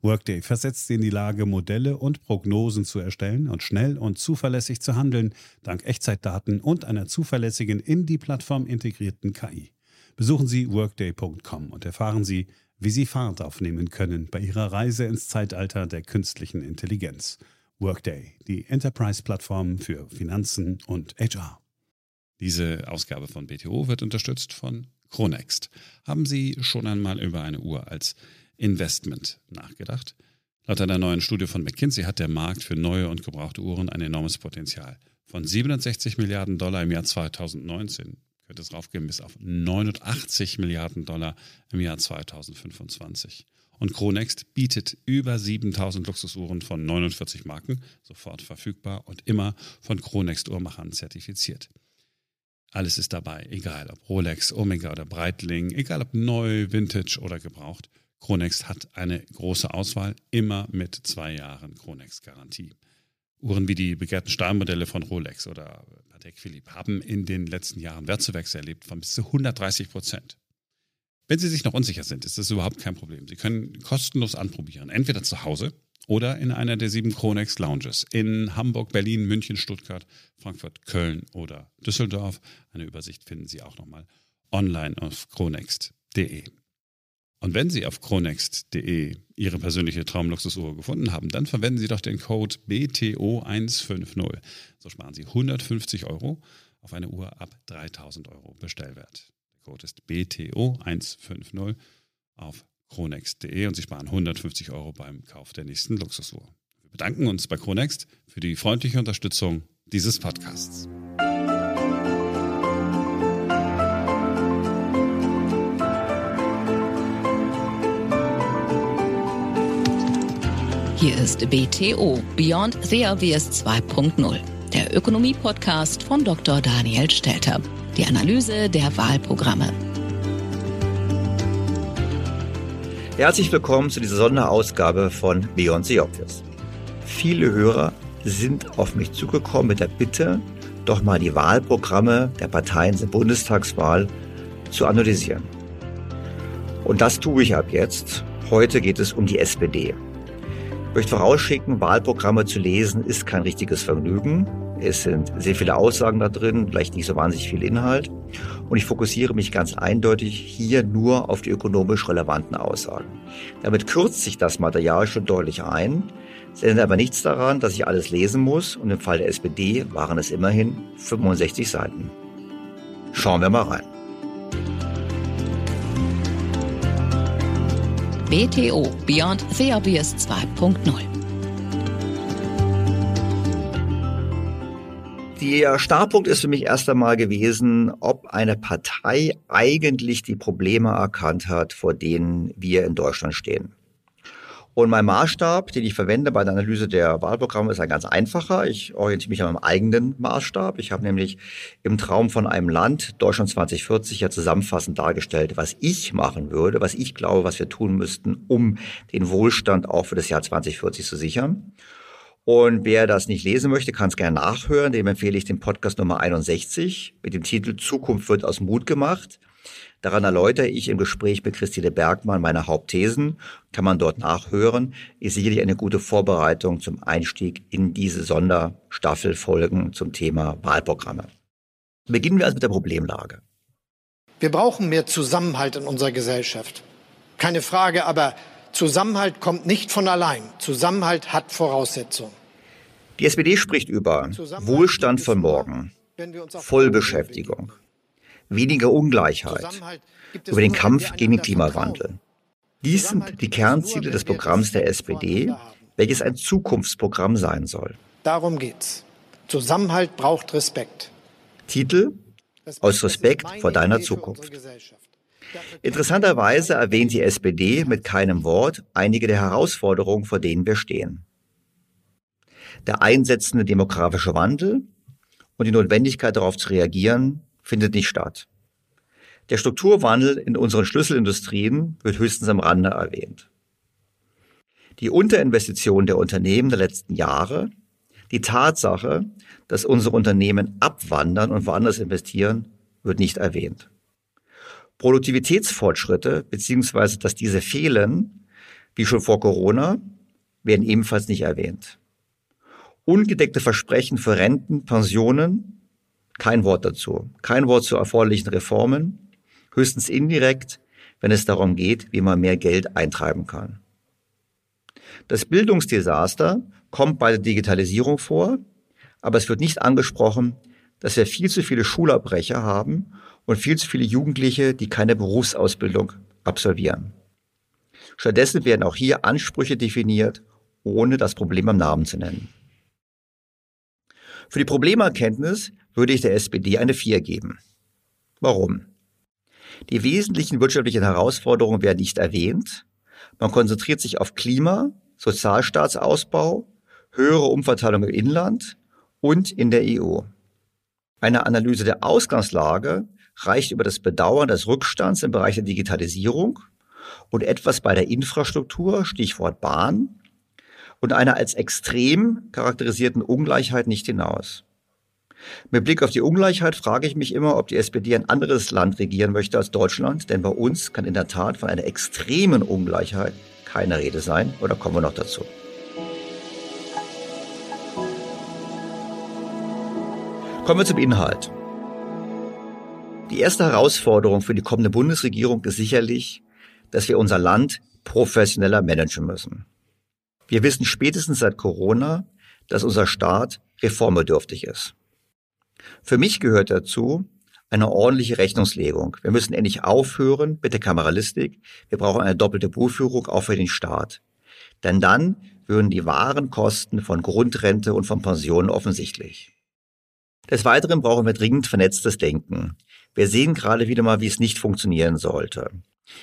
Workday versetzt sie in die Lage, Modelle und Prognosen zu erstellen und schnell und zuverlässig zu handeln, dank Echtzeitdaten und einer zuverlässigen in die Plattform integrierten KI. Besuchen Sie workday.com und erfahren Sie, wie Sie Fahrt aufnehmen können bei Ihrer Reise ins Zeitalter der künstlichen Intelligenz. Workday, die Enterprise-Plattform für Finanzen und HR. Diese Ausgabe von BTO wird unterstützt von Chronext. Haben Sie schon einmal über eine Uhr als Investment nachgedacht. Laut einer neuen Studie von McKinsey hat der Markt für neue und gebrauchte Uhren ein enormes Potenzial. Von 67 Milliarden Dollar im Jahr 2019 könnte es raufgehen bis auf 89 Milliarden Dollar im Jahr 2025. Und Chronext bietet über 7000 Luxusuhren von 49 Marken, sofort verfügbar und immer von Chronext Uhrmachern zertifiziert. Alles ist dabei, egal ob Rolex, Omega oder Breitling, egal ob neu, Vintage oder gebraucht. Chronext hat eine große Auswahl, immer mit zwei Jahren Chronext-Garantie. Uhren wie die begehrten Stahlmodelle von Rolex oder Patek Philippe haben in den letzten Jahren Wertzuwächse erlebt von bis zu 130 Prozent. Wenn Sie sich noch unsicher sind, ist das überhaupt kein Problem. Sie können kostenlos anprobieren, entweder zu Hause oder in einer der sieben Chronext Lounges in Hamburg, Berlin, München, Stuttgart, Frankfurt, Köln oder Düsseldorf. Eine Übersicht finden Sie auch nochmal online auf chronext.de. Und wenn Sie auf chronext.de Ihre persönliche Traumluxusuhr gefunden haben, dann verwenden Sie doch den Code BTO150. So sparen Sie 150 Euro auf eine Uhr ab 3000 Euro Bestellwert. Der Code ist BTO150 auf chronext.de und Sie sparen 150 Euro beim Kauf der nächsten Luxusuhr. Wir bedanken uns bei Chronext für die freundliche Unterstützung dieses Podcasts. Hier ist BTO Beyond the Obvious 2.0, der Ökonomie-Podcast von Dr. Daniel Stelter. Die Analyse der Wahlprogramme. Herzlich willkommen zu dieser Sonderausgabe von Beyond the Obvious. Viele Hörer sind auf mich zugekommen mit der Bitte, doch mal die Wahlprogramme der Parteien zur Bundestagswahl zu analysieren. Und das tue ich ab jetzt. Heute geht es um die SPD. Möchte vorausschicken, Wahlprogramme zu lesen ist kein richtiges Vergnügen. Es sind sehr viele Aussagen da drin, vielleicht nicht so wahnsinnig viel Inhalt. Und ich fokussiere mich ganz eindeutig hier nur auf die ökonomisch relevanten Aussagen. Damit kürzt sich das Material schon deutlich ein. Es ändert aber nichts daran, dass ich alles lesen muss. Und im Fall der SPD waren es immerhin 65 Seiten. Schauen wir mal rein. BTO Beyond the Obvious 2.0. Der Startpunkt ist für mich erst einmal gewesen, ob eine Partei eigentlich die Probleme erkannt hat, vor denen wir in Deutschland stehen. Und mein Maßstab, den ich verwende bei der Analyse der Wahlprogramme, ist ein ganz einfacher. Ich orientiere mich an meinem eigenen Maßstab. Ich habe nämlich im Traum von einem Land, Deutschland 2040, ja zusammenfassend dargestellt, was ich machen würde, was ich glaube, was wir tun müssten, um den Wohlstand auch für das Jahr 2040 zu sichern. Und wer das nicht lesen möchte, kann es gerne nachhören. Dem empfehle ich den Podcast Nummer 61 mit dem Titel Zukunft wird aus Mut gemacht. Daran erläutere ich im Gespräch mit Christine Bergmann meine Hauptthesen, kann man dort nachhören, ist sicherlich eine gute Vorbereitung zum Einstieg in diese Sonderstaffelfolgen zum Thema Wahlprogramme. Beginnen wir also mit der Problemlage. Wir brauchen mehr Zusammenhalt in unserer Gesellschaft. Keine Frage, aber Zusammenhalt kommt nicht von allein. Zusammenhalt hat Voraussetzungen. Die SPD spricht über Wohlstand von morgen, Vollbeschäftigung, weniger Ungleichheit, über den Kampf gegen den Klimawandel. Dies sind die Kernziele des Programms der SPD, welches ein Zukunftsprogramm sein soll. Darum geht's. Zusammenhalt braucht Respekt. Titel Aus Respekt vor deiner Zukunft. Interessanterweise erwähnt die SPD mit keinem Wort einige der Herausforderungen, vor denen wir stehen. Der einsetzende demografische Wandel und die Notwendigkeit darauf zu reagieren findet nicht statt. Der Strukturwandel in unseren Schlüsselindustrien wird höchstens am Rande erwähnt. Die Unterinvestition der Unternehmen der letzten Jahre, die Tatsache, dass unsere Unternehmen abwandern und woanders investieren, wird nicht erwähnt. Produktivitätsfortschritte, beziehungsweise dass diese fehlen, wie schon vor Corona, werden ebenfalls nicht erwähnt. Ungedeckte Versprechen für Renten, Pensionen kein Wort dazu. Kein Wort zu erforderlichen Reformen. Höchstens indirekt, wenn es darum geht, wie man mehr Geld eintreiben kann. Das Bildungsdesaster kommt bei der Digitalisierung vor, aber es wird nicht angesprochen, dass wir viel zu viele Schulabbrecher haben und viel zu viele Jugendliche, die keine Berufsausbildung absolvieren. Stattdessen werden auch hier Ansprüche definiert, ohne das Problem am Namen zu nennen. Für die Problemerkenntnis würde ich der SPD eine 4 geben. Warum? Die wesentlichen wirtschaftlichen Herausforderungen werden nicht erwähnt. Man konzentriert sich auf Klima, Sozialstaatsausbau, höhere Umverteilung im Inland und in der EU. Eine Analyse der Ausgangslage reicht über das Bedauern des Rückstands im Bereich der Digitalisierung und etwas bei der Infrastruktur, Stichwort Bahn, und einer als extrem charakterisierten Ungleichheit nicht hinaus. Mit Blick auf die Ungleichheit frage ich mich immer, ob die SPD ein anderes Land regieren möchte als Deutschland, denn bei uns kann in der Tat von einer extremen Ungleichheit keine Rede sein, oder kommen wir noch dazu? Kommen wir zum Inhalt. Die erste Herausforderung für die kommende Bundesregierung ist sicherlich, dass wir unser Land professioneller managen müssen. Wir wissen spätestens seit Corona, dass unser Staat reformbedürftig ist. Für mich gehört dazu eine ordentliche Rechnungslegung. Wir müssen endlich aufhören mit der Kameralistik. Wir brauchen eine doppelte Buchführung auch für den Staat. Denn dann würden die wahren Kosten von Grundrente und von Pensionen offensichtlich. Des Weiteren brauchen wir dringend vernetztes Denken. Wir sehen gerade wieder mal, wie es nicht funktionieren sollte.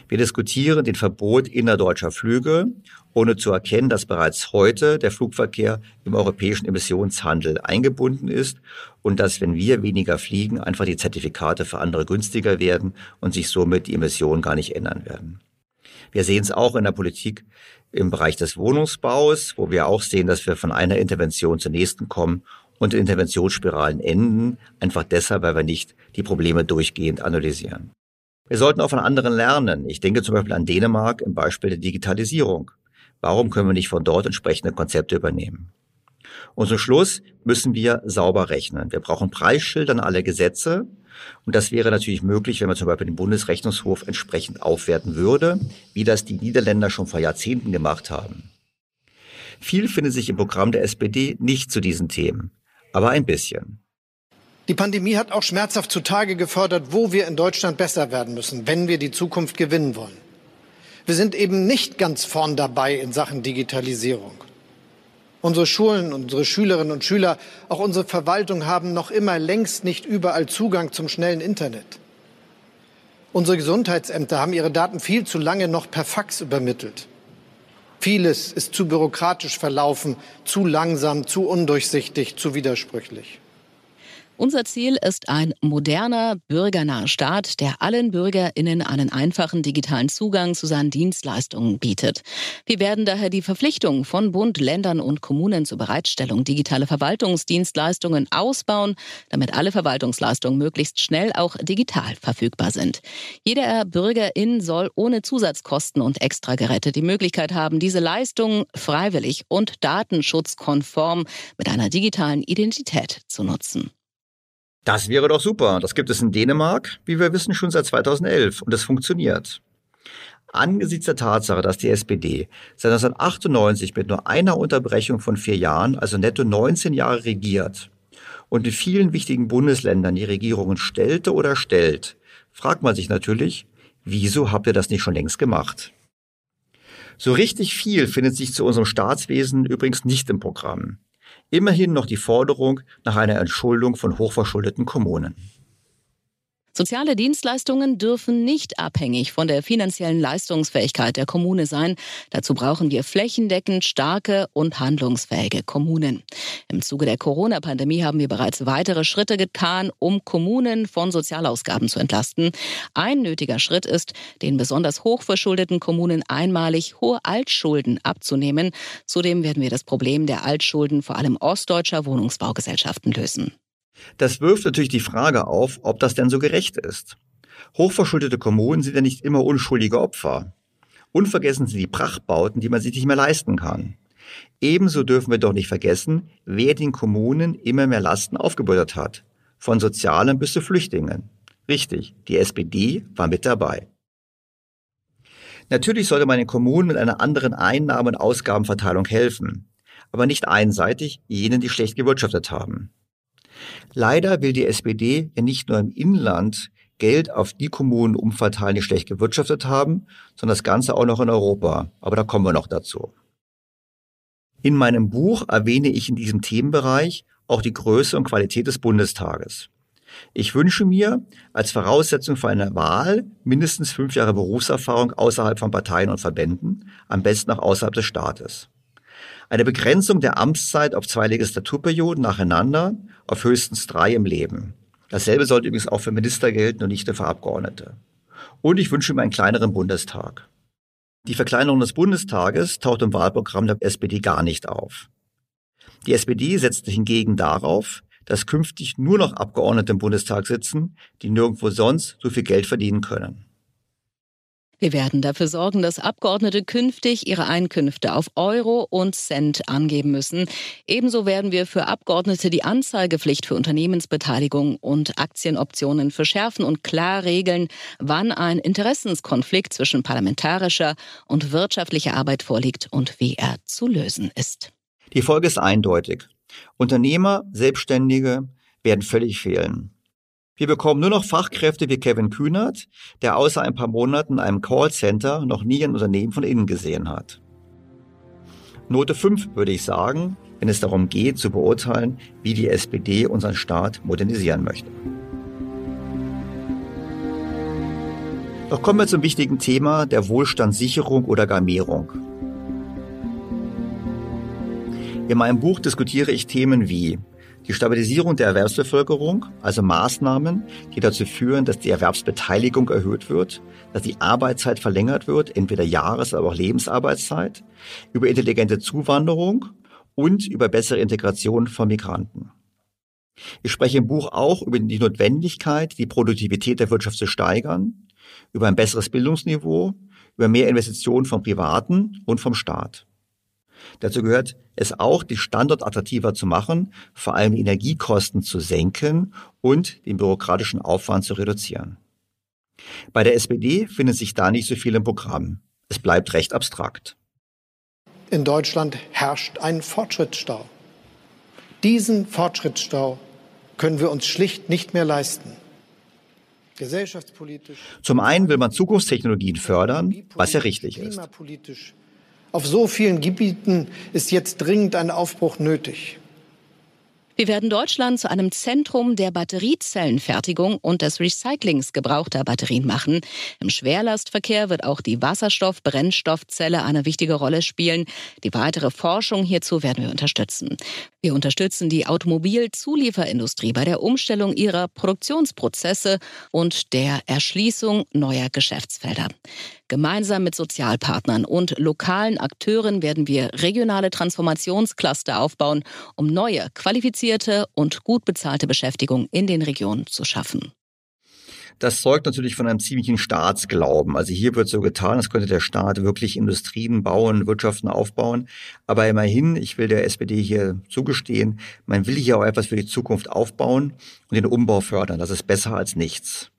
Wir diskutieren den Verbot innerdeutscher Flüge, ohne zu erkennen, dass bereits heute der Flugverkehr im europäischen Emissionshandel eingebunden ist und dass, wenn wir weniger fliegen, einfach die Zertifikate für andere günstiger werden und sich somit die Emissionen gar nicht ändern werden. Wir sehen es auch in der Politik im Bereich des Wohnungsbaus, wo wir auch sehen, dass wir von einer Intervention zur nächsten kommen und Interventionsspiralen enden, einfach deshalb, weil wir nicht die Probleme durchgehend analysieren. Wir sollten auch von anderen lernen. Ich denke zum Beispiel an Dänemark im Beispiel der Digitalisierung. Warum können wir nicht von dort entsprechende Konzepte übernehmen? Und zum Schluss müssen wir sauber rechnen. Wir brauchen Preisschilder an alle Gesetze. Und das wäre natürlich möglich, wenn man zum Beispiel den Bundesrechnungshof entsprechend aufwerten würde, wie das die Niederländer schon vor Jahrzehnten gemacht haben. Viel findet sich im Programm der SPD nicht zu diesen Themen, aber ein bisschen. Die Pandemie hat auch schmerzhaft zutage gefördert, wo wir in Deutschland besser werden müssen, wenn wir die Zukunft gewinnen wollen. Wir sind eben nicht ganz vorn dabei in Sachen Digitalisierung. Unsere Schulen, unsere Schülerinnen und Schüler, auch unsere Verwaltung haben noch immer längst nicht überall Zugang zum schnellen Internet. Unsere Gesundheitsämter haben ihre Daten viel zu lange noch per Fax übermittelt. Vieles ist zu bürokratisch verlaufen, zu langsam, zu undurchsichtig, zu widersprüchlich. Unser Ziel ist ein moderner, bürgernaher Staat, der allen BürgerInnen einen einfachen digitalen Zugang zu seinen Dienstleistungen bietet. Wir werden daher die Verpflichtung von Bund, Ländern und Kommunen zur Bereitstellung digitaler Verwaltungsdienstleistungen ausbauen, damit alle Verwaltungsleistungen möglichst schnell auch digital verfügbar sind. Jeder BürgerIn soll ohne Zusatzkosten und Extrageräte die Möglichkeit haben, diese Leistungen freiwillig und datenschutzkonform mit einer digitalen Identität zu nutzen. Das wäre doch super. Das gibt es in Dänemark, wie wir wissen, schon seit 2011 und es funktioniert. Angesichts der Tatsache, dass die SPD seit 1998 mit nur einer Unterbrechung von vier Jahren, also netto 19 Jahre regiert und in vielen wichtigen Bundesländern die Regierungen stellte oder stellt, fragt man sich natürlich, wieso habt ihr das nicht schon längst gemacht? So richtig viel findet sich zu unserem Staatswesen übrigens nicht im Programm immerhin noch die Forderung nach einer Entschuldung von hochverschuldeten Kommunen. Soziale Dienstleistungen dürfen nicht abhängig von der finanziellen Leistungsfähigkeit der Kommune sein. Dazu brauchen wir flächendeckend starke und handlungsfähige Kommunen. Im Zuge der Corona-Pandemie haben wir bereits weitere Schritte getan, um Kommunen von Sozialausgaben zu entlasten. Ein nötiger Schritt ist, den besonders hochverschuldeten Kommunen einmalig hohe Altschulden abzunehmen. Zudem werden wir das Problem der Altschulden vor allem ostdeutscher Wohnungsbaugesellschaften lösen. Das wirft natürlich die Frage auf, ob das denn so gerecht ist. Hochverschuldete Kommunen sind ja nicht immer unschuldige Opfer. Unvergessen sind die Prachtbauten, die man sich nicht mehr leisten kann. Ebenso dürfen wir doch nicht vergessen, wer den Kommunen immer mehr Lasten aufgebürdet hat. Von Sozialen bis zu Flüchtlingen. Richtig, die SPD war mit dabei. Natürlich sollte man den Kommunen mit einer anderen Einnahmen- und Ausgabenverteilung helfen, aber nicht einseitig jenen, die schlecht gewirtschaftet haben. Leider will die SPD ja nicht nur im Inland Geld auf die Kommunen umverteilen, die schlecht gewirtschaftet haben, sondern das Ganze auch noch in Europa. Aber da kommen wir noch dazu. In meinem Buch erwähne ich in diesem Themenbereich auch die Größe und Qualität des Bundestages. Ich wünsche mir als Voraussetzung für eine Wahl mindestens fünf Jahre Berufserfahrung außerhalb von Parteien und Verbänden, am besten auch außerhalb des Staates. Eine Begrenzung der Amtszeit auf zwei Legislaturperioden nacheinander, auf höchstens drei im Leben. Dasselbe sollte übrigens auch für Minister gelten und nicht für Abgeordnete. Und ich wünsche mir einen kleineren Bundestag. Die Verkleinerung des Bundestages taucht im Wahlprogramm der SPD gar nicht auf. Die SPD setzt hingegen darauf, dass künftig nur noch Abgeordnete im Bundestag sitzen, die nirgendwo sonst so viel Geld verdienen können. Wir werden dafür sorgen, dass Abgeordnete künftig ihre Einkünfte auf Euro und Cent angeben müssen. Ebenso werden wir für Abgeordnete die Anzeigepflicht für Unternehmensbeteiligung und Aktienoptionen verschärfen und klar regeln, wann ein Interessenskonflikt zwischen parlamentarischer und wirtschaftlicher Arbeit vorliegt und wie er zu lösen ist. Die Folge ist eindeutig. Unternehmer, Selbstständige werden völlig fehlen. Wir bekommen nur noch Fachkräfte wie Kevin Kühnert, der außer ein paar Monaten in einem Callcenter noch nie ein Unternehmen von innen gesehen hat. Note 5 würde ich sagen, wenn es darum geht zu beurteilen, wie die SPD unseren Staat modernisieren möchte. Doch kommen wir zum wichtigen Thema der Wohlstandssicherung oder gar. In meinem Buch diskutiere ich Themen wie die Stabilisierung der Erwerbsbevölkerung, also Maßnahmen, die dazu führen, dass die Erwerbsbeteiligung erhöht wird, dass die Arbeitszeit verlängert wird, entweder Jahres-, aber auch Lebensarbeitszeit, über intelligente Zuwanderung und über bessere Integration von Migranten. Ich spreche im Buch auch über die Notwendigkeit, die Produktivität der Wirtschaft zu steigern, über ein besseres Bildungsniveau, über mehr Investitionen vom Privaten und vom Staat. Dazu gehört es auch, die Standort attraktiver zu machen, vor allem die Energiekosten zu senken und den bürokratischen Aufwand zu reduzieren. Bei der SPD findet sich da nicht so viel im Programm. Es bleibt recht abstrakt. In Deutschland herrscht ein Fortschrittsstau. Diesen Fortschrittsstau können wir uns schlicht nicht mehr leisten. Zum einen will man Zukunftstechnologien fördern, was ja richtig ist. Auf so vielen Gebieten ist jetzt dringend ein Aufbruch nötig. Wir werden Deutschland zu einem Zentrum der Batteriezellenfertigung und des Recyclings gebrauchter Batterien machen. Im Schwerlastverkehr wird auch die Wasserstoff-Brennstoffzelle eine wichtige Rolle spielen. Die weitere Forschung hierzu werden wir unterstützen. Wir unterstützen die Automobilzulieferindustrie bei der Umstellung ihrer Produktionsprozesse und der Erschließung neuer Geschäftsfelder. Gemeinsam mit Sozialpartnern und lokalen Akteuren werden wir regionale Transformationscluster aufbauen, um neue, qualifizierte und gut bezahlte Beschäftigung in den Regionen zu schaffen. Das zeugt natürlich von einem ziemlichen Staatsglauben. Also hier wird so getan, als könnte der Staat wirklich Industrien bauen, Wirtschaften aufbauen. Aber immerhin, ich will der SPD hier zugestehen, man will hier auch etwas für die Zukunft aufbauen und den Umbau fördern. Das ist besser als nichts.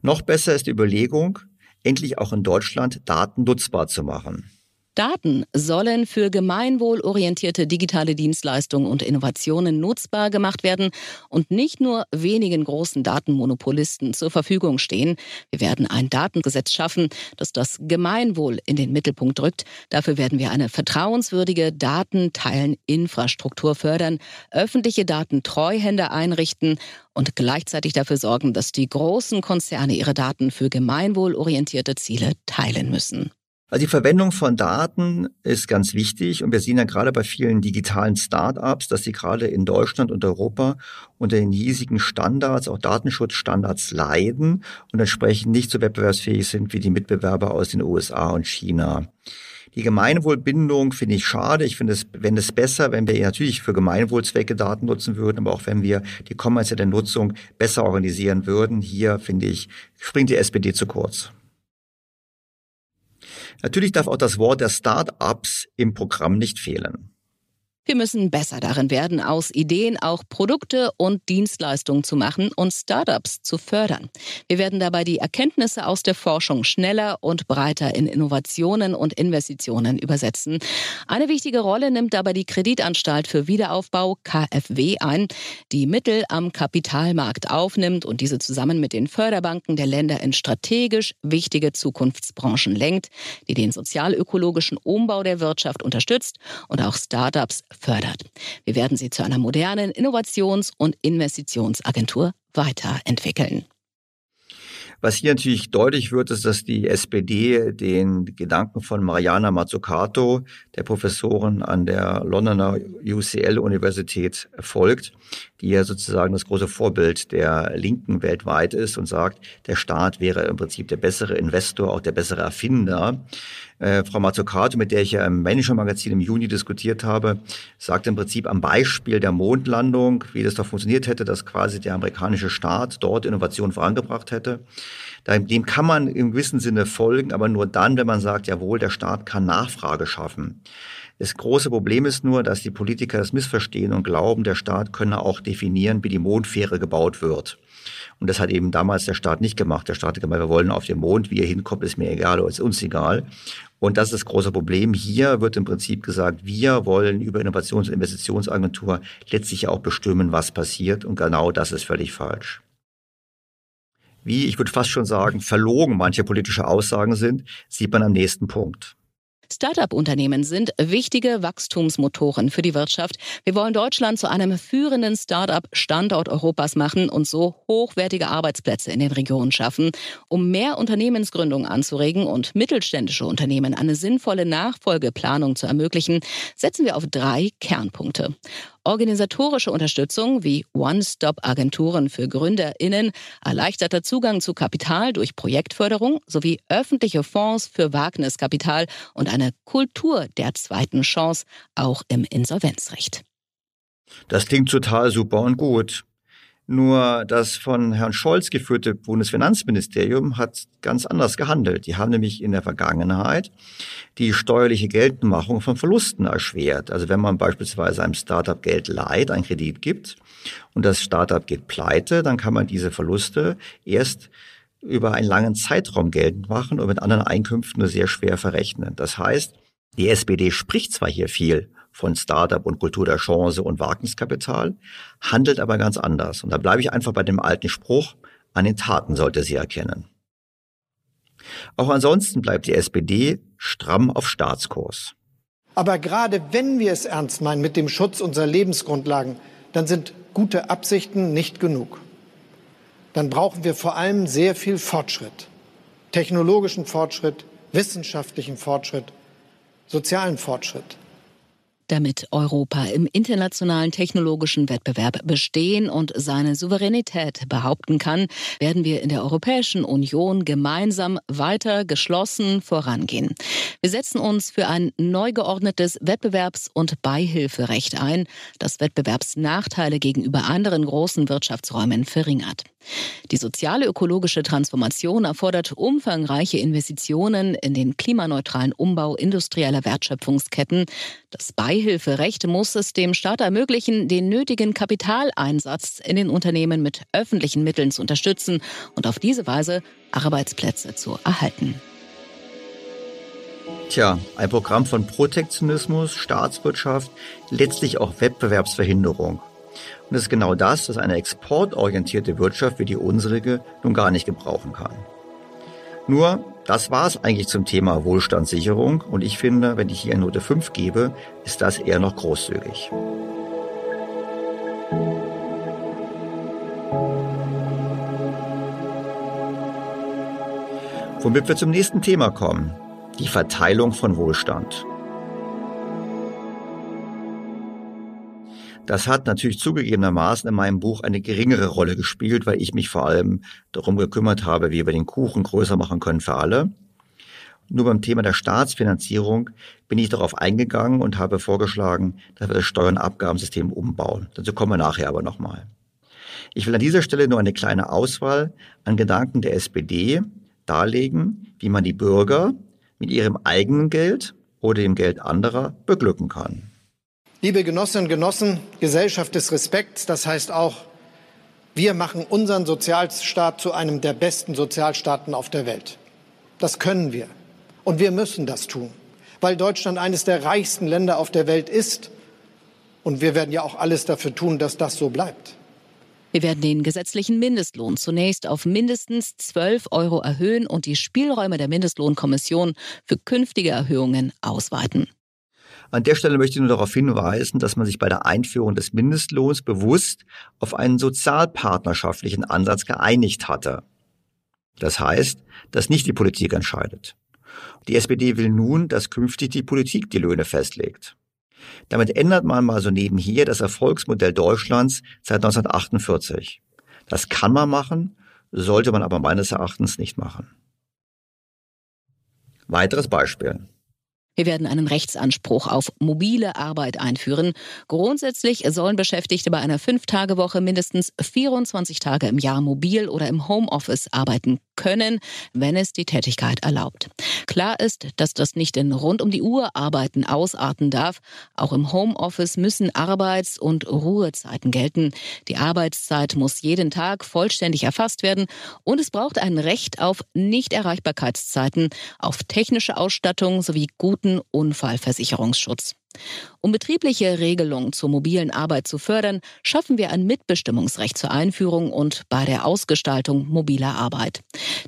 Noch besser ist die Überlegung, endlich auch in Deutschland Daten nutzbar zu machen. Daten sollen für gemeinwohlorientierte digitale Dienstleistungen und Innovationen nutzbar gemacht werden und nicht nur wenigen großen Datenmonopolisten zur Verfügung stehen. Wir werden ein Datengesetz schaffen, das das Gemeinwohl in den Mittelpunkt rückt. Dafür werden wir eine vertrauenswürdige Datenteilen-Infrastruktur fördern, öffentliche Datentreuhände einrichten und gleichzeitig dafür sorgen, dass die großen Konzerne ihre Daten für gemeinwohlorientierte Ziele teilen müssen. Also die Verwendung von Daten ist ganz wichtig und wir sehen ja gerade bei vielen digitalen Start-ups, dass sie gerade in Deutschland und Europa unter den hiesigen Standards, auch Datenschutzstandards leiden und entsprechend nicht so wettbewerbsfähig sind wie die Mitbewerber aus den USA und China. Die Gemeinwohlbindung finde ich schade. Ich finde es, wenn es besser, wenn wir natürlich für Gemeinwohlzwecke Daten nutzen würden, aber auch wenn wir die kommerzielle Nutzung besser organisieren würden. Hier finde ich, springt die SPD zu kurz. Natürlich darf auch das Wort der Start-ups im Programm nicht fehlen. Wir müssen besser darin werden, aus Ideen auch Produkte und Dienstleistungen zu machen und Startups zu fördern. Wir werden dabei die Erkenntnisse aus der Forschung schneller und breiter in Innovationen und Investitionen übersetzen. Eine wichtige Rolle nimmt dabei die Kreditanstalt für Wiederaufbau KfW ein, die Mittel am Kapitalmarkt aufnimmt und diese zusammen mit den Förderbanken der Länder in strategisch wichtige Zukunftsbranchen lenkt, die den sozialökologischen Umbau der Wirtschaft unterstützt und auch Startups fördert. Wir werden sie zu einer modernen Innovations- und Investitionsagentur weiterentwickeln. Was hier natürlich deutlich wird, ist, dass die SPD den Gedanken von Mariana Mazzucato, der Professorin an der Londoner UCL-Universität, folgt, die ja sozusagen das große Vorbild der Linken weltweit ist und sagt, der Staat wäre im Prinzip der bessere Investor, auch der bessere Erfinder. Äh, Frau Mazzucato, mit der ich ja im Manager-Magazin im Juni diskutiert habe, sagt im Prinzip am Beispiel der Mondlandung, wie das doch funktioniert hätte, dass quasi der amerikanische Staat dort Innovation vorangebracht hätte. Dem kann man im gewissen Sinne folgen, aber nur dann, wenn man sagt, jawohl, der Staat kann Nachfrage schaffen. Das große Problem ist nur, dass die Politiker das missverstehen und glauben, der Staat könne auch definieren, wie die Mondfähre gebaut wird. Und das hat eben damals der Staat nicht gemacht. Der Staat hat gemeint, wir wollen auf den Mond, wie er hinkommt, ist mir egal oder ist uns egal. Und das ist das große Problem. Hier wird im Prinzip gesagt, wir wollen über Innovations- und Investitionsagentur letztlich auch bestimmen, was passiert. Und genau das ist völlig falsch. Wie, ich würde fast schon sagen, verlogen manche politische Aussagen sind, sieht man am nächsten Punkt. Start-up-Unternehmen sind wichtige Wachstumsmotoren für die Wirtschaft. Wir wollen Deutschland zu einem führenden Start-up-Standort Europas machen und so hochwertige Arbeitsplätze in den Regionen schaffen. Um mehr Unternehmensgründung anzuregen und mittelständische Unternehmen eine sinnvolle Nachfolgeplanung zu ermöglichen, setzen wir auf drei Kernpunkte. Organisatorische Unterstützung wie One-Stop-Agenturen für GründerInnen, erleichterter Zugang zu Kapital durch Projektförderung sowie öffentliche Fonds für Wagniskapital und eine Kultur der zweiten Chance auch im Insolvenzrecht. Das klingt total super und gut. Nur das von Herrn Scholz geführte Bundesfinanzministerium hat ganz anders gehandelt. Die haben nämlich in der Vergangenheit die steuerliche Geltendmachung von Verlusten erschwert. Also wenn man beispielsweise einem Startup Geld leiht, einen Kredit gibt und das Startup geht pleite, dann kann man diese Verluste erst über einen langen Zeitraum geltend machen und mit anderen Einkünften nur sehr schwer verrechnen. Das heißt, die SPD spricht zwar hier viel von Startup und Kultur der Chance und Wagniskapital, handelt aber ganz anders. Und da bleibe ich einfach bei dem alten Spruch, an den Taten sollte sie erkennen. Auch ansonsten bleibt die SPD stramm auf Staatskurs. Aber gerade wenn wir es ernst meinen mit dem Schutz unserer Lebensgrundlagen, dann sind gute Absichten nicht genug. Dann brauchen wir vor allem sehr viel Fortschritt. Technologischen Fortschritt, wissenschaftlichen Fortschritt, sozialen Fortschritt damit Europa im internationalen technologischen Wettbewerb bestehen und seine Souveränität behaupten kann, werden wir in der Europäischen Union gemeinsam weiter geschlossen vorangehen. Wir setzen uns für ein neu geordnetes Wettbewerbs- und Beihilferecht ein, das Wettbewerbsnachteile gegenüber anderen großen Wirtschaftsräumen verringert. Die soziale ökologische Transformation erfordert umfangreiche Investitionen in den klimaneutralen Umbau industrieller Wertschöpfungsketten. Das Beihilferecht muss es dem Staat ermöglichen, den nötigen Kapitaleinsatz in den Unternehmen mit öffentlichen Mitteln zu unterstützen und auf diese Weise Arbeitsplätze zu erhalten. Tja, ein Programm von Protektionismus, Staatswirtschaft, letztlich auch Wettbewerbsverhinderung. Und das ist genau das, was eine exportorientierte Wirtschaft wie die unsrige nun gar nicht gebrauchen kann. Nur, das war es eigentlich zum Thema Wohlstandssicherung und ich finde, wenn ich hier eine Note 5 gebe, ist das eher noch großzügig. Womit wir zum nächsten Thema kommen, die Verteilung von Wohlstand. Das hat natürlich zugegebenermaßen in meinem Buch eine geringere Rolle gespielt, weil ich mich vor allem darum gekümmert habe, wie wir den Kuchen größer machen können für alle. Nur beim Thema der Staatsfinanzierung bin ich darauf eingegangen und habe vorgeschlagen, dass wir das Steuern- und Abgabensystem umbauen. Dazu kommen wir nachher aber nochmal. Ich will an dieser Stelle nur eine kleine Auswahl an Gedanken der SPD darlegen, wie man die Bürger mit ihrem eigenen Geld oder dem Geld anderer beglücken kann. Liebe Genossinnen und Genossen, Gesellschaft des Respekts, das heißt auch, wir machen unseren Sozialstaat zu einem der besten Sozialstaaten auf der Welt. Das können wir. Und wir müssen das tun, weil Deutschland eines der reichsten Länder auf der Welt ist. Und wir werden ja auch alles dafür tun, dass das so bleibt. Wir werden den gesetzlichen Mindestlohn zunächst auf mindestens 12 Euro erhöhen und die Spielräume der Mindestlohnkommission für künftige Erhöhungen ausweiten. An der Stelle möchte ich nur darauf hinweisen, dass man sich bei der Einführung des Mindestlohns bewusst auf einen sozialpartnerschaftlichen Ansatz geeinigt hatte. Das heißt, dass nicht die Politik entscheidet. Die SPD will nun, dass künftig die Politik die Löhne festlegt. Damit ändert man mal so nebenher das Erfolgsmodell Deutschlands seit 1948. Das kann man machen, sollte man aber meines Erachtens nicht machen. Weiteres Beispiel. Wir werden einen Rechtsanspruch auf mobile Arbeit einführen. Grundsätzlich sollen Beschäftigte bei einer Fünf-Tage-Woche mindestens 24 Tage im Jahr mobil oder im Homeoffice arbeiten können, wenn es die Tätigkeit erlaubt. Klar ist, dass das nicht in rund um die Uhr Arbeiten ausarten darf. Auch im Homeoffice müssen Arbeits- und Ruhezeiten gelten. Die Arbeitszeit muss jeden Tag vollständig erfasst werden und es braucht ein Recht auf Nichterreichbarkeitszeiten, auf technische Ausstattung sowie guten guten Unfallversicherungsschutz. Um betriebliche Regelungen zur mobilen Arbeit zu fördern, schaffen wir ein Mitbestimmungsrecht zur Einführung und bei der Ausgestaltung mobiler Arbeit.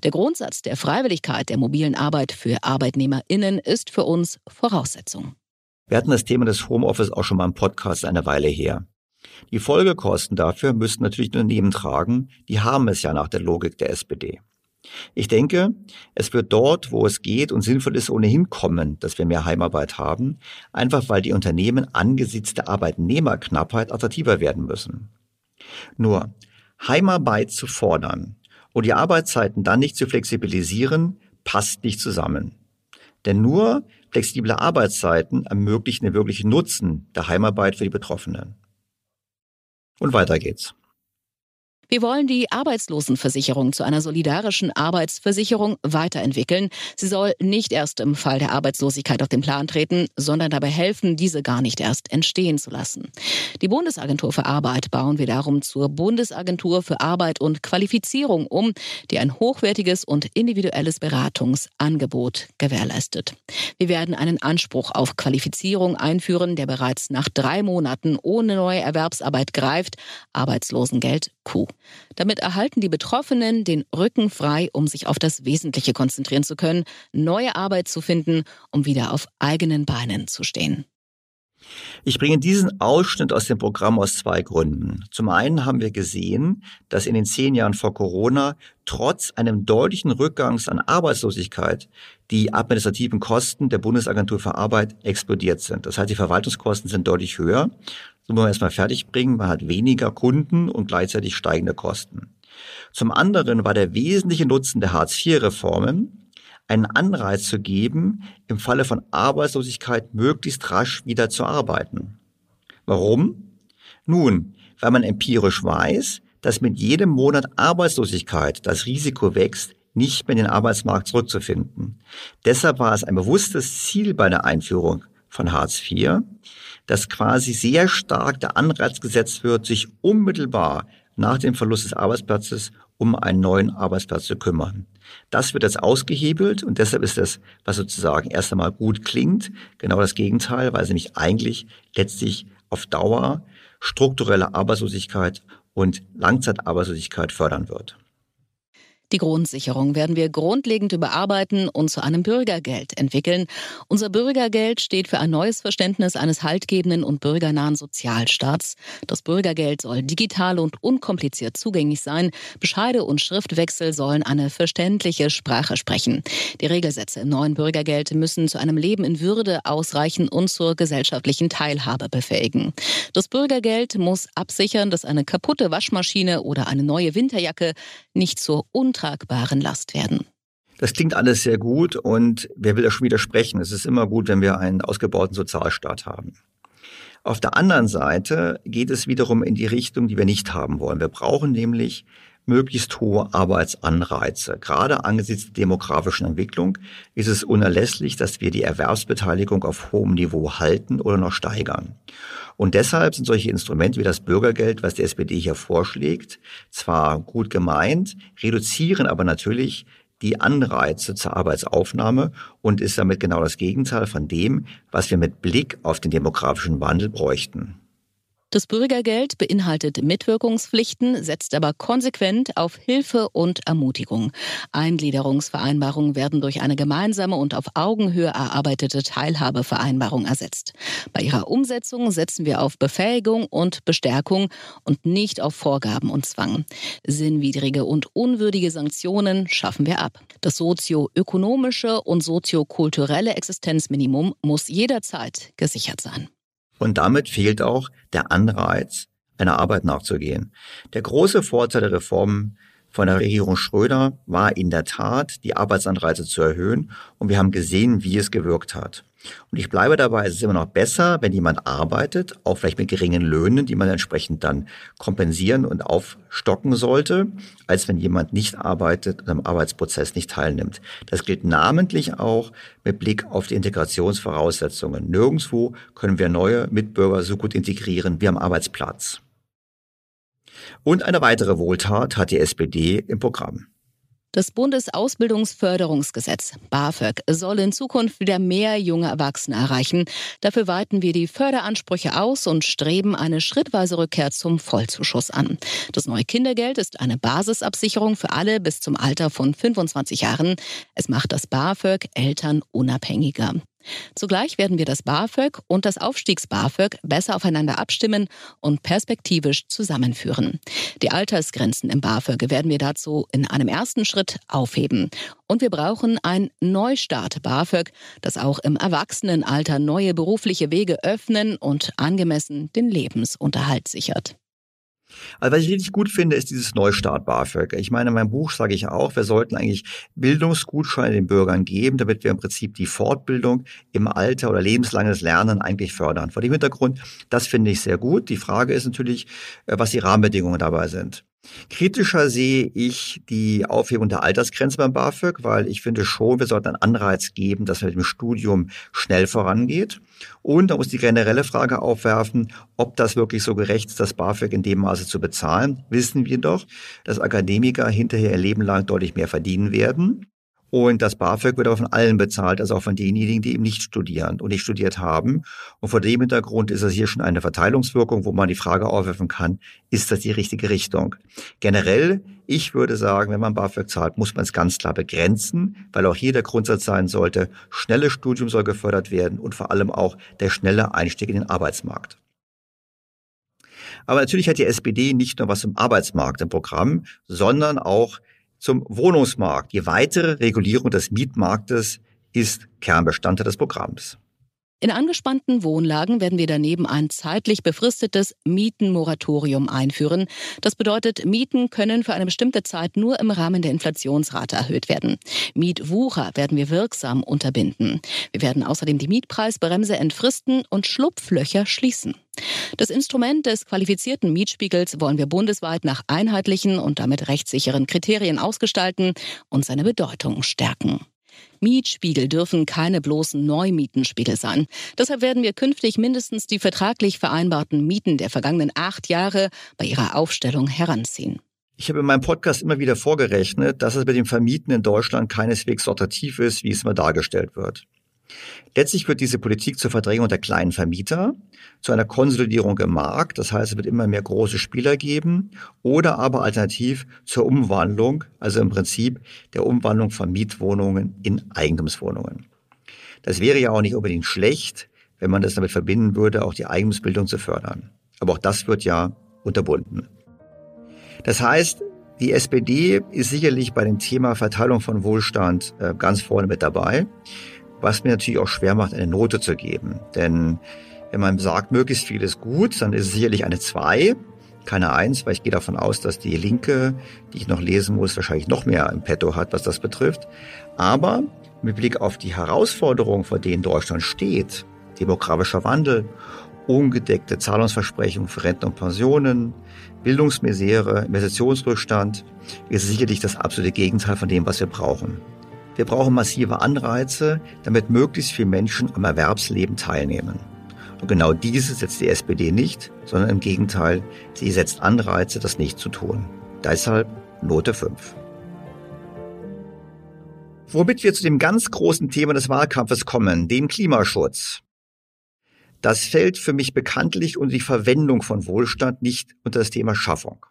Der Grundsatz der Freiwilligkeit der mobilen Arbeit für Arbeitnehmerinnen ist für uns Voraussetzung. Wir hatten das Thema des Homeoffice auch schon mal im Podcast eine Weile her. Die Folgekosten dafür müssten natürlich Unternehmen tragen, die haben es ja nach der Logik der SPD. Ich denke, es wird dort, wo es geht und sinnvoll ist, ohnehin kommen, dass wir mehr Heimarbeit haben, einfach weil die Unternehmen angesichts der Arbeitnehmerknappheit attraktiver werden müssen. Nur Heimarbeit zu fordern und die Arbeitszeiten dann nicht zu flexibilisieren, passt nicht zusammen. Denn nur flexible Arbeitszeiten ermöglichen den wirklichen Nutzen der Heimarbeit für die Betroffenen. Und weiter geht's. Wir wollen die Arbeitslosenversicherung zu einer solidarischen Arbeitsversicherung weiterentwickeln. Sie soll nicht erst im Fall der Arbeitslosigkeit auf den Plan treten, sondern dabei helfen, diese gar nicht erst entstehen zu lassen. Die Bundesagentur für Arbeit bauen wir darum zur Bundesagentur für Arbeit und Qualifizierung um, die ein hochwertiges und individuelles Beratungsangebot gewährleistet. Wir werden einen Anspruch auf Qualifizierung einführen, der bereits nach drei Monaten ohne neue Erwerbsarbeit greift. Arbeitslosengeld Q. Damit erhalten die Betroffenen den Rücken frei, um sich auf das Wesentliche konzentrieren zu können, neue Arbeit zu finden, um wieder auf eigenen Beinen zu stehen. Ich bringe diesen Ausschnitt aus dem Programm aus zwei Gründen. Zum einen haben wir gesehen, dass in den zehn Jahren vor Corona trotz einem deutlichen Rückgangs an Arbeitslosigkeit die administrativen Kosten der Bundesagentur für Arbeit explodiert sind. Das heißt, die Verwaltungskosten sind deutlich höher. Das muss man erstmal fertigbringen. Man hat weniger Kunden und gleichzeitig steigende Kosten. Zum anderen war der wesentliche Nutzen der Hartz-IV-Reformen, einen Anreiz zu geben, im Falle von Arbeitslosigkeit möglichst rasch wieder zu arbeiten. Warum? Nun, weil man empirisch weiß, dass mit jedem Monat Arbeitslosigkeit das Risiko wächst, nicht mehr in den Arbeitsmarkt zurückzufinden. Deshalb war es ein bewusstes Ziel bei der Einführung von Hartz IV, dass quasi sehr stark der Anreiz gesetzt wird, sich unmittelbar nach dem Verlust des Arbeitsplatzes um einen neuen Arbeitsplatz zu kümmern. Das wird jetzt ausgehebelt und deshalb ist das, was sozusagen erst einmal gut klingt, genau das Gegenteil, weil es nämlich eigentlich letztlich auf Dauer strukturelle Arbeitslosigkeit und Langzeitarbeitslosigkeit fördern wird. Die Grundsicherung werden wir grundlegend überarbeiten und zu einem Bürgergeld entwickeln. Unser Bürgergeld steht für ein neues Verständnis eines haltgebenden und bürgernahen Sozialstaats. Das Bürgergeld soll digital und unkompliziert zugänglich sein. Bescheide und Schriftwechsel sollen eine verständliche Sprache sprechen. Die Regelsätze im neuen Bürgergeld müssen zu einem Leben in Würde ausreichen und zur gesellschaftlichen Teilhabe befähigen. Das Bürgergeld muss absichern, dass eine kaputte Waschmaschine oder eine neue Winterjacke nicht zur untragbaren Last werden. Das klingt alles sehr gut und wer will das schon widersprechen? Es ist immer gut, wenn wir einen ausgebauten Sozialstaat haben. Auf der anderen Seite geht es wiederum in die Richtung, die wir nicht haben wollen. Wir brauchen nämlich möglichst hohe Arbeitsanreize. Gerade angesichts der demografischen Entwicklung ist es unerlässlich, dass wir die Erwerbsbeteiligung auf hohem Niveau halten oder noch steigern. Und deshalb sind solche Instrumente wie das Bürgergeld, was die SPD hier vorschlägt, zwar gut gemeint, reduzieren aber natürlich die Anreize zur Arbeitsaufnahme und ist damit genau das Gegenteil von dem, was wir mit Blick auf den demografischen Wandel bräuchten. Das Bürgergeld beinhaltet Mitwirkungspflichten, setzt aber konsequent auf Hilfe und Ermutigung. Eingliederungsvereinbarungen werden durch eine gemeinsame und auf Augenhöhe erarbeitete Teilhabevereinbarung ersetzt. Bei ihrer Umsetzung setzen wir auf Befähigung und Bestärkung und nicht auf Vorgaben und Zwang. Sinnwidrige und unwürdige Sanktionen schaffen wir ab. Das sozioökonomische und soziokulturelle Existenzminimum muss jederzeit gesichert sein. Und damit fehlt auch der Anreiz, einer Arbeit nachzugehen. Der große Vorteil der Reformen von der Regierung Schröder war in der Tat, die Arbeitsanreize zu erhöhen. Und wir haben gesehen, wie es gewirkt hat. Und ich bleibe dabei, es ist immer noch besser, wenn jemand arbeitet, auch vielleicht mit geringen Löhnen, die man entsprechend dann kompensieren und aufstocken sollte, als wenn jemand nicht arbeitet und am Arbeitsprozess nicht teilnimmt. Das gilt namentlich auch mit Blick auf die Integrationsvoraussetzungen. Nirgendwo können wir neue Mitbürger so gut integrieren wie am Arbeitsplatz. Und eine weitere Wohltat hat die SPD im Programm. Das Bundesausbildungsförderungsgesetz BAföG soll in Zukunft wieder mehr junge Erwachsene erreichen. Dafür weiten wir die Förderansprüche aus und streben eine schrittweise Rückkehr zum Vollzuschuss an. Das neue Kindergeld ist eine Basisabsicherung für alle bis zum Alter von 25 Jahren. Es macht das BAföG Eltern unabhängiger. Zugleich werden wir das BAföG und das Aufstiegs-BAföG besser aufeinander abstimmen und perspektivisch zusammenführen. Die Altersgrenzen im BAföG werden wir dazu in einem ersten Schritt aufheben. Und wir brauchen ein Neustart BAföG, das auch im Erwachsenenalter neue berufliche Wege öffnen und angemessen den Lebensunterhalt sichert. Also was ich richtig gut finde, ist dieses Neustart BAföG. Ich meine, in meinem Buch sage ich auch, wir sollten eigentlich Bildungsgutscheine den Bürgern geben, damit wir im Prinzip die Fortbildung im Alter oder lebenslanges Lernen eigentlich fördern. Vor dem Hintergrund, das finde ich sehr gut. Die Frage ist natürlich, äh, was die Rahmenbedingungen dabei sind. Kritischer sehe ich die Aufhebung der Altersgrenze beim BAföG, weil ich finde schon, wir sollten einen Anreiz geben, dass mit dem Studium schnell vorangeht. Und da muss die generelle Frage aufwerfen, ob das wirklich so gerecht ist, das BAföG in dem Maße zu bezahlen. Wissen wir doch, dass Akademiker hinterher ihr Leben lang deutlich mehr verdienen werden. Und das BAföG wird aber von allen bezahlt, also auch von denjenigen, die eben nicht studieren und nicht studiert haben. Und vor dem Hintergrund ist das hier schon eine Verteilungswirkung, wo man die Frage aufwerfen kann, ist das die richtige Richtung? Generell, ich würde sagen, wenn man BAföG zahlt, muss man es ganz klar begrenzen, weil auch hier der Grundsatz sein sollte, schnelles Studium soll gefördert werden und vor allem auch der schnelle Einstieg in den Arbeitsmarkt. Aber natürlich hat die SPD nicht nur was im Arbeitsmarkt im Programm, sondern auch zum Wohnungsmarkt. Die weitere Regulierung des Mietmarktes ist Kernbestandteil des Programms. In angespannten Wohnlagen werden wir daneben ein zeitlich befristetes Mietenmoratorium einführen. Das bedeutet, Mieten können für eine bestimmte Zeit nur im Rahmen der Inflationsrate erhöht werden. Mietwucher werden wir wirksam unterbinden. Wir werden außerdem die Mietpreisbremse entfristen und Schlupflöcher schließen. Das Instrument des qualifizierten Mietspiegels wollen wir bundesweit nach einheitlichen und damit rechtssicheren Kriterien ausgestalten und seine Bedeutung stärken. Mietspiegel dürfen keine bloßen Neumietenspiegel sein. Deshalb werden wir künftig mindestens die vertraglich vereinbarten Mieten der vergangenen acht Jahre bei ihrer Aufstellung heranziehen. Ich habe in meinem Podcast immer wieder vorgerechnet, dass es mit dem Vermieten in Deutschland keineswegs so attraktiv ist, wie es immer dargestellt wird. Letztlich wird diese Politik zur Verdrängung der kleinen Vermieter, zu einer Konsolidierung im Markt, das heißt, es wird immer mehr große Spieler geben, oder aber alternativ zur Umwandlung, also im Prinzip der Umwandlung von Mietwohnungen in Eigentumswohnungen. Das wäre ja auch nicht unbedingt schlecht, wenn man das damit verbinden würde, auch die Eigentumsbildung zu fördern. Aber auch das wird ja unterbunden. Das heißt, die SPD ist sicherlich bei dem Thema Verteilung von Wohlstand äh, ganz vorne mit dabei was mir natürlich auch schwer macht, eine Note zu geben. Denn wenn man sagt, möglichst viel ist gut, dann ist es sicherlich eine 2, keine 1, weil ich gehe davon aus, dass die Linke, die ich noch lesen muss, wahrscheinlich noch mehr im Petto hat, was das betrifft. Aber mit Blick auf die Herausforderungen, vor denen Deutschland steht, demografischer Wandel, ungedeckte Zahlungsversprechungen für Renten und Pensionen, Bildungsmisere, Investitionsrückstand, ist sicherlich das absolute Gegenteil von dem, was wir brauchen. Wir brauchen massive Anreize, damit möglichst viele Menschen am Erwerbsleben teilnehmen. Und genau diese setzt die SPD nicht, sondern im Gegenteil, sie setzt Anreize, das nicht zu tun. Deshalb Note 5. Womit wir zu dem ganz großen Thema des Wahlkampfes kommen, dem Klimaschutz. Das fällt für mich bekanntlich unter die Verwendung von Wohlstand nicht unter das Thema Schaffung.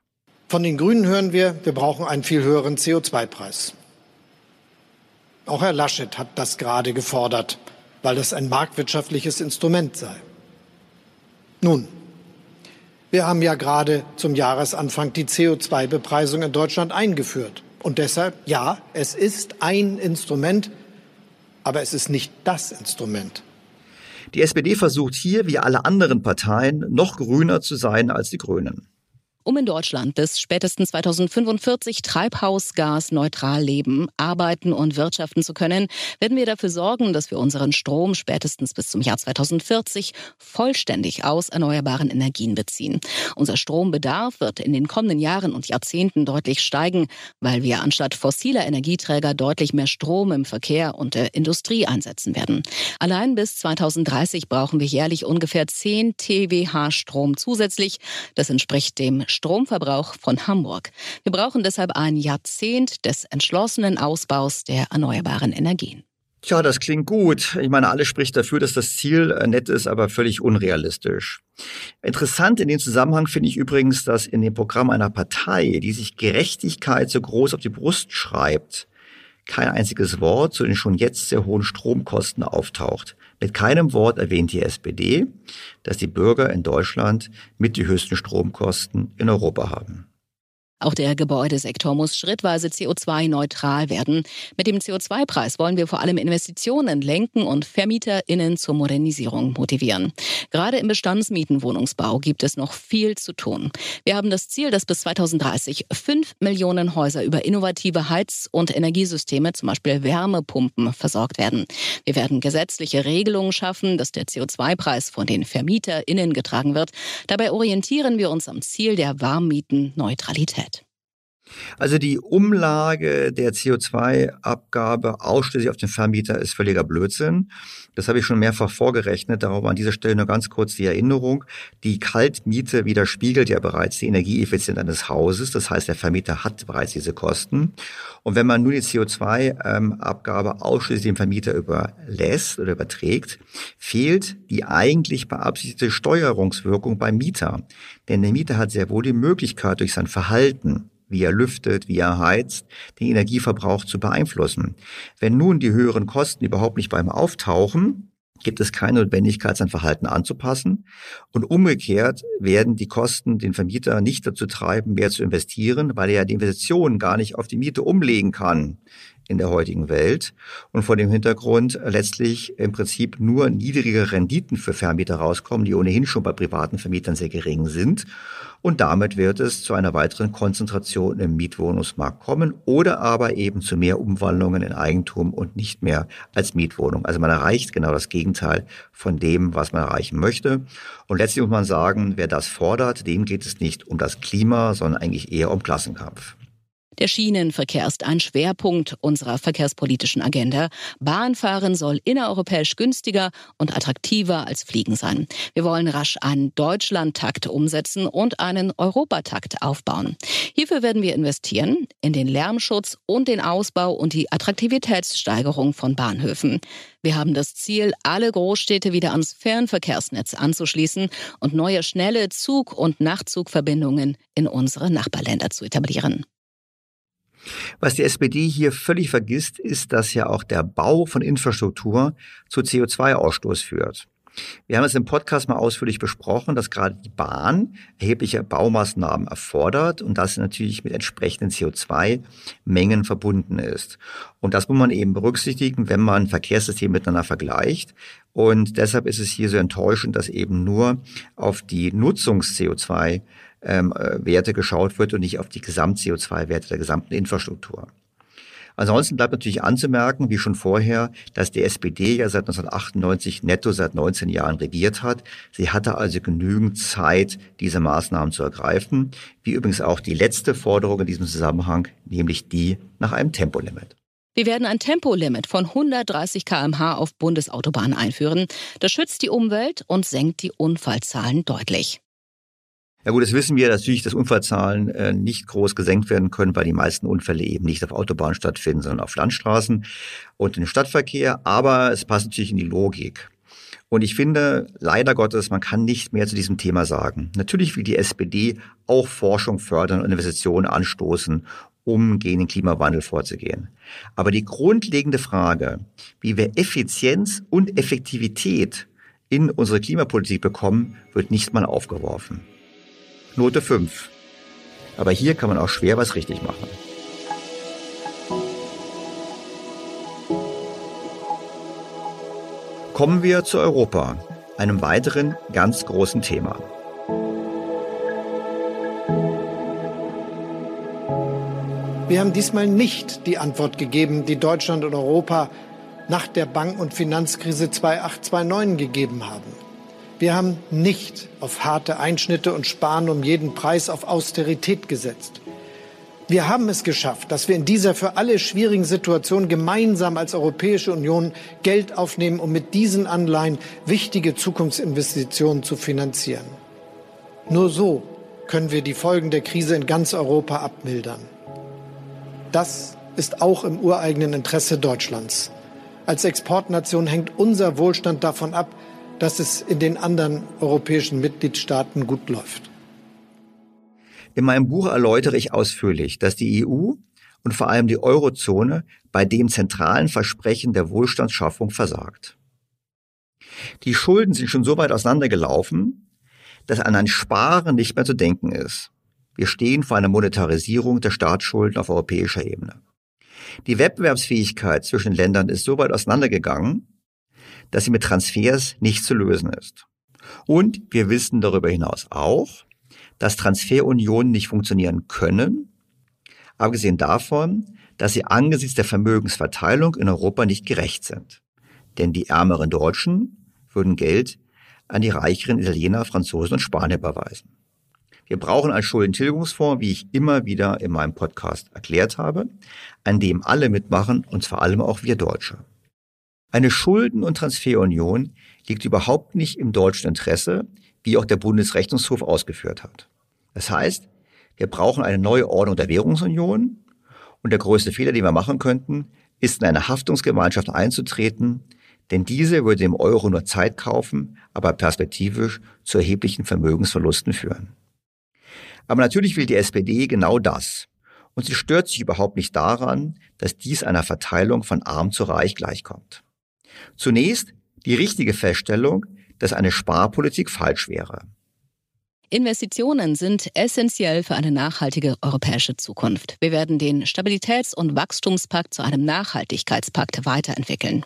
Von den Grünen hören wir, wir brauchen einen viel höheren CO2-Preis. Auch Herr Laschet hat das gerade gefordert, weil das ein marktwirtschaftliches Instrument sei. Nun, wir haben ja gerade zum Jahresanfang die CO2-Bepreisung in Deutschland eingeführt. Und deshalb, ja, es ist ein Instrument, aber es ist nicht das Instrument. Die SPD versucht hier, wie alle anderen Parteien, noch grüner zu sein als die Grünen. Um in Deutschland bis spätestens 2045 treibhausgasneutral leben, arbeiten und wirtschaften zu können, werden wir dafür sorgen, dass wir unseren Strom spätestens bis zum Jahr 2040 vollständig aus erneuerbaren Energien beziehen. Unser Strombedarf wird in den kommenden Jahren und Jahrzehnten deutlich steigen, weil wir anstatt fossiler Energieträger deutlich mehr Strom im Verkehr und der Industrie einsetzen werden. Allein bis 2030 brauchen wir jährlich ungefähr 10 TWh Strom zusätzlich. Das entspricht dem Stromverbrauch von Hamburg. Wir brauchen deshalb ein Jahrzehnt des entschlossenen Ausbaus der erneuerbaren Energien. Tja, das klingt gut. Ich meine, alles spricht dafür, dass das Ziel äh, nett ist, aber völlig unrealistisch. Interessant in dem Zusammenhang finde ich übrigens, dass in dem Programm einer Partei, die sich Gerechtigkeit so groß auf die Brust schreibt, kein einziges Wort zu den schon jetzt sehr hohen Stromkosten auftaucht. Mit keinem Wort erwähnt die SPD, dass die Bürger in Deutschland mit die höchsten Stromkosten in Europa haben. Auch der Gebäudesektor muss schrittweise CO2-neutral werden. Mit dem CO2-Preis wollen wir vor allem Investitionen lenken und VermieterInnen zur Modernisierung motivieren. Gerade im Bestandsmietenwohnungsbau gibt es noch viel zu tun. Wir haben das Ziel, dass bis 2030 fünf Millionen Häuser über innovative Heiz- und Energiesysteme, zum Beispiel Wärmepumpen, versorgt werden. Wir werden gesetzliche Regelungen schaffen, dass der CO2-Preis von den VermieterInnen getragen wird. Dabei orientieren wir uns am Ziel der Warmmietenneutralität. Also die Umlage der CO2-Abgabe ausschließlich auf den Vermieter ist völliger Blödsinn. Das habe ich schon mehrfach vorgerechnet. Darum an dieser Stelle nur ganz kurz die Erinnerung. Die Kaltmiete widerspiegelt ja bereits die Energieeffizienz eines Hauses. Das heißt, der Vermieter hat bereits diese Kosten. Und wenn man nur die CO2-Abgabe ausschließlich dem Vermieter überlässt oder überträgt, fehlt die eigentlich beabsichtigte Steuerungswirkung beim Mieter. Denn der Mieter hat sehr wohl die Möglichkeit, durch sein Verhalten wie er lüftet, wie er heizt, den Energieverbrauch zu beeinflussen. Wenn nun die höheren Kosten überhaupt nicht beim Auftauchen, gibt es keine Notwendigkeit, sein Verhalten anzupassen. Und umgekehrt werden die Kosten den Vermieter nicht dazu treiben, mehr zu investieren, weil er ja die Investitionen gar nicht auf die Miete umlegen kann in der heutigen Welt und vor dem Hintergrund letztlich im Prinzip nur niedrige Renditen für Vermieter rauskommen, die ohnehin schon bei privaten Vermietern sehr gering sind und damit wird es zu einer weiteren Konzentration im Mietwohnungsmarkt kommen oder aber eben zu mehr Umwandlungen in Eigentum und nicht mehr als Mietwohnung. Also man erreicht genau das Gegenteil von dem, was man erreichen möchte. Und letztlich muss man sagen, wer das fordert, dem geht es nicht um das Klima, sondern eigentlich eher um Klassenkampf. Der Schienenverkehr ist ein Schwerpunkt unserer verkehrspolitischen Agenda. Bahnfahren soll innereuropäisch günstiger und attraktiver als Fliegen sein. Wir wollen rasch einen Deutschlandtakt umsetzen und einen Europatakt aufbauen. Hierfür werden wir investieren in den Lärmschutz und den Ausbau und die Attraktivitätssteigerung von Bahnhöfen. Wir haben das Ziel, alle Großstädte wieder ans Fernverkehrsnetz anzuschließen und neue schnelle Zug- und Nachtzugverbindungen in unsere Nachbarländer zu etablieren. Was die SPD hier völlig vergisst, ist, dass ja auch der Bau von Infrastruktur zu CO2-Ausstoß führt. Wir haben es im Podcast mal ausführlich besprochen, dass gerade die Bahn erhebliche Baumaßnahmen erfordert und das natürlich mit entsprechenden CO2-Mengen verbunden ist. Und das muss man eben berücksichtigen, wenn man Verkehrssysteme miteinander vergleicht. Und deshalb ist es hier so enttäuschend, dass eben nur auf die Nutzungs-CO2 ähm, äh, Werte geschaut wird und nicht auf die Gesamt-CO2-Werte der gesamten Infrastruktur. Ansonsten bleibt natürlich anzumerken, wie schon vorher, dass die SPD ja seit 1998 netto seit 19 Jahren regiert hat. Sie hatte also genügend Zeit, diese Maßnahmen zu ergreifen, wie übrigens auch die letzte Forderung in diesem Zusammenhang, nämlich die nach einem Tempolimit. Wir werden ein Tempolimit von 130 km/h auf Bundesautobahnen einführen. Das schützt die Umwelt und senkt die Unfallzahlen deutlich. Ja gut, das wissen wir natürlich, dass Unfallzahlen äh, nicht groß gesenkt werden können, weil die meisten Unfälle eben nicht auf Autobahnen stattfinden, sondern auf Landstraßen und im Stadtverkehr. Aber es passt natürlich in die Logik. Und ich finde, leider Gottes, man kann nicht mehr zu diesem Thema sagen. Natürlich will die SPD auch Forschung fördern und Investitionen anstoßen, um gegen den Klimawandel vorzugehen. Aber die grundlegende Frage, wie wir Effizienz und Effektivität in unsere Klimapolitik bekommen, wird nicht mal aufgeworfen. Note 5. Aber hier kann man auch schwer was richtig machen. Kommen wir zu Europa, einem weiteren ganz großen Thema. Wir haben diesmal nicht die Antwort gegeben, die Deutschland und Europa nach der Bank- und Finanzkrise 2008-2009 gegeben haben. Wir haben nicht auf harte Einschnitte und Sparen um jeden Preis auf Austerität gesetzt. Wir haben es geschafft, dass wir in dieser für alle schwierigen Situation gemeinsam als Europäische Union Geld aufnehmen, um mit diesen Anleihen wichtige Zukunftsinvestitionen zu finanzieren. Nur so können wir die Folgen der Krise in ganz Europa abmildern. Das ist auch im ureigenen Interesse Deutschlands. Als Exportnation hängt unser Wohlstand davon ab, dass es in den anderen europäischen Mitgliedstaaten gut läuft. In meinem Buch erläutere ich ausführlich, dass die EU und vor allem die Eurozone bei dem zentralen Versprechen der Wohlstandsschaffung versagt. Die Schulden sind schon so weit auseinandergelaufen, dass an ein Sparen nicht mehr zu denken ist. Wir stehen vor einer Monetarisierung der Staatsschulden auf europäischer Ebene. Die Wettbewerbsfähigkeit zwischen den Ländern ist so weit auseinandergegangen, dass sie mit Transfers nicht zu lösen ist. Und wir wissen darüber hinaus auch, dass Transferunionen nicht funktionieren können, abgesehen davon, dass sie angesichts der Vermögensverteilung in Europa nicht gerecht sind. Denn die ärmeren Deutschen würden Geld an die reicheren Italiener, Franzosen und Spanier überweisen. Wir brauchen einen Schuldentilgungsfonds, wie ich immer wieder in meinem Podcast erklärt habe, an dem alle mitmachen und vor allem auch wir Deutsche. Eine Schulden- und Transferunion liegt überhaupt nicht im deutschen Interesse, wie auch der Bundesrechnungshof ausgeführt hat. Das heißt, wir brauchen eine neue Ordnung der Währungsunion und der größte Fehler, den wir machen könnten, ist in eine Haftungsgemeinschaft einzutreten, denn diese würde dem Euro nur Zeit kaufen, aber perspektivisch zu erheblichen Vermögensverlusten führen. Aber natürlich will die SPD genau das. Und sie stört sich überhaupt nicht daran, dass dies einer Verteilung von arm zu reich gleichkommt. Zunächst die richtige Feststellung, dass eine Sparpolitik falsch wäre. Investitionen sind essentiell für eine nachhaltige europäische Zukunft. Wir werden den Stabilitäts- und Wachstumspakt zu einem Nachhaltigkeitspakt weiterentwickeln.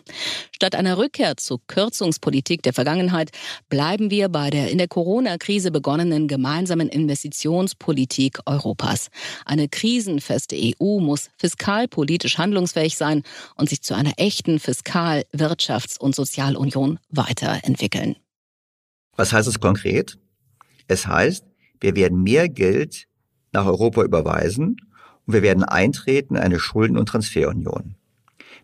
Statt einer Rückkehr zur Kürzungspolitik der Vergangenheit bleiben wir bei der in der Corona-Krise begonnenen gemeinsamen Investitionspolitik Europas. Eine krisenfeste EU muss fiskalpolitisch handlungsfähig sein und sich zu einer echten Fiskal-, Wirtschafts- und Sozialunion weiterentwickeln. Was heißt es konkret? Es heißt, wir werden mehr Geld nach Europa überweisen und wir werden eintreten in eine Schulden- und Transferunion.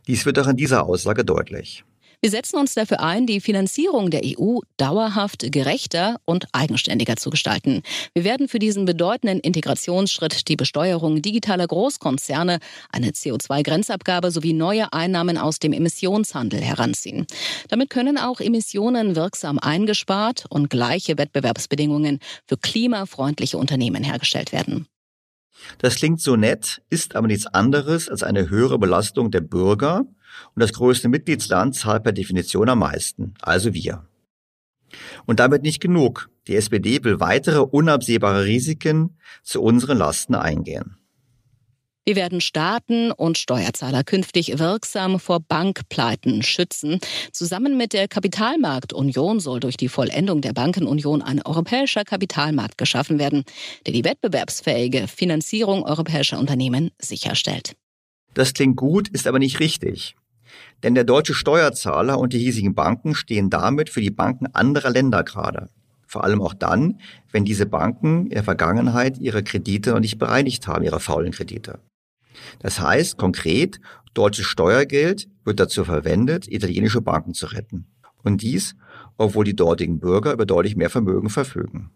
Dies wird auch in dieser Aussage deutlich. Wir setzen uns dafür ein, die Finanzierung der EU dauerhaft gerechter und eigenständiger zu gestalten. Wir werden für diesen bedeutenden Integrationsschritt die Besteuerung digitaler Großkonzerne, eine CO2-Grenzabgabe sowie neue Einnahmen aus dem Emissionshandel heranziehen. Damit können auch Emissionen wirksam eingespart und gleiche Wettbewerbsbedingungen für klimafreundliche Unternehmen hergestellt werden. Das klingt so nett, ist aber nichts anderes als eine höhere Belastung der Bürger und das größte Mitgliedsland zahlt per Definition am meisten, also wir. Und damit nicht genug. Die SPD will weitere unabsehbare Risiken zu unseren Lasten eingehen. Wir werden Staaten und Steuerzahler künftig wirksam vor Bankpleiten schützen. Zusammen mit der Kapitalmarktunion soll durch die Vollendung der Bankenunion ein europäischer Kapitalmarkt geschaffen werden, der die wettbewerbsfähige Finanzierung europäischer Unternehmen sicherstellt. Das klingt gut, ist aber nicht richtig. Denn der deutsche Steuerzahler und die hiesigen Banken stehen damit für die Banken anderer Länder gerade. Vor allem auch dann, wenn diese Banken in der Vergangenheit ihre Kredite noch nicht bereinigt haben, ihre faulen Kredite. Das heißt konkret, deutsches Steuergeld wird dazu verwendet, italienische Banken zu retten. Und dies, obwohl die dortigen Bürger über deutlich mehr Vermögen verfügen.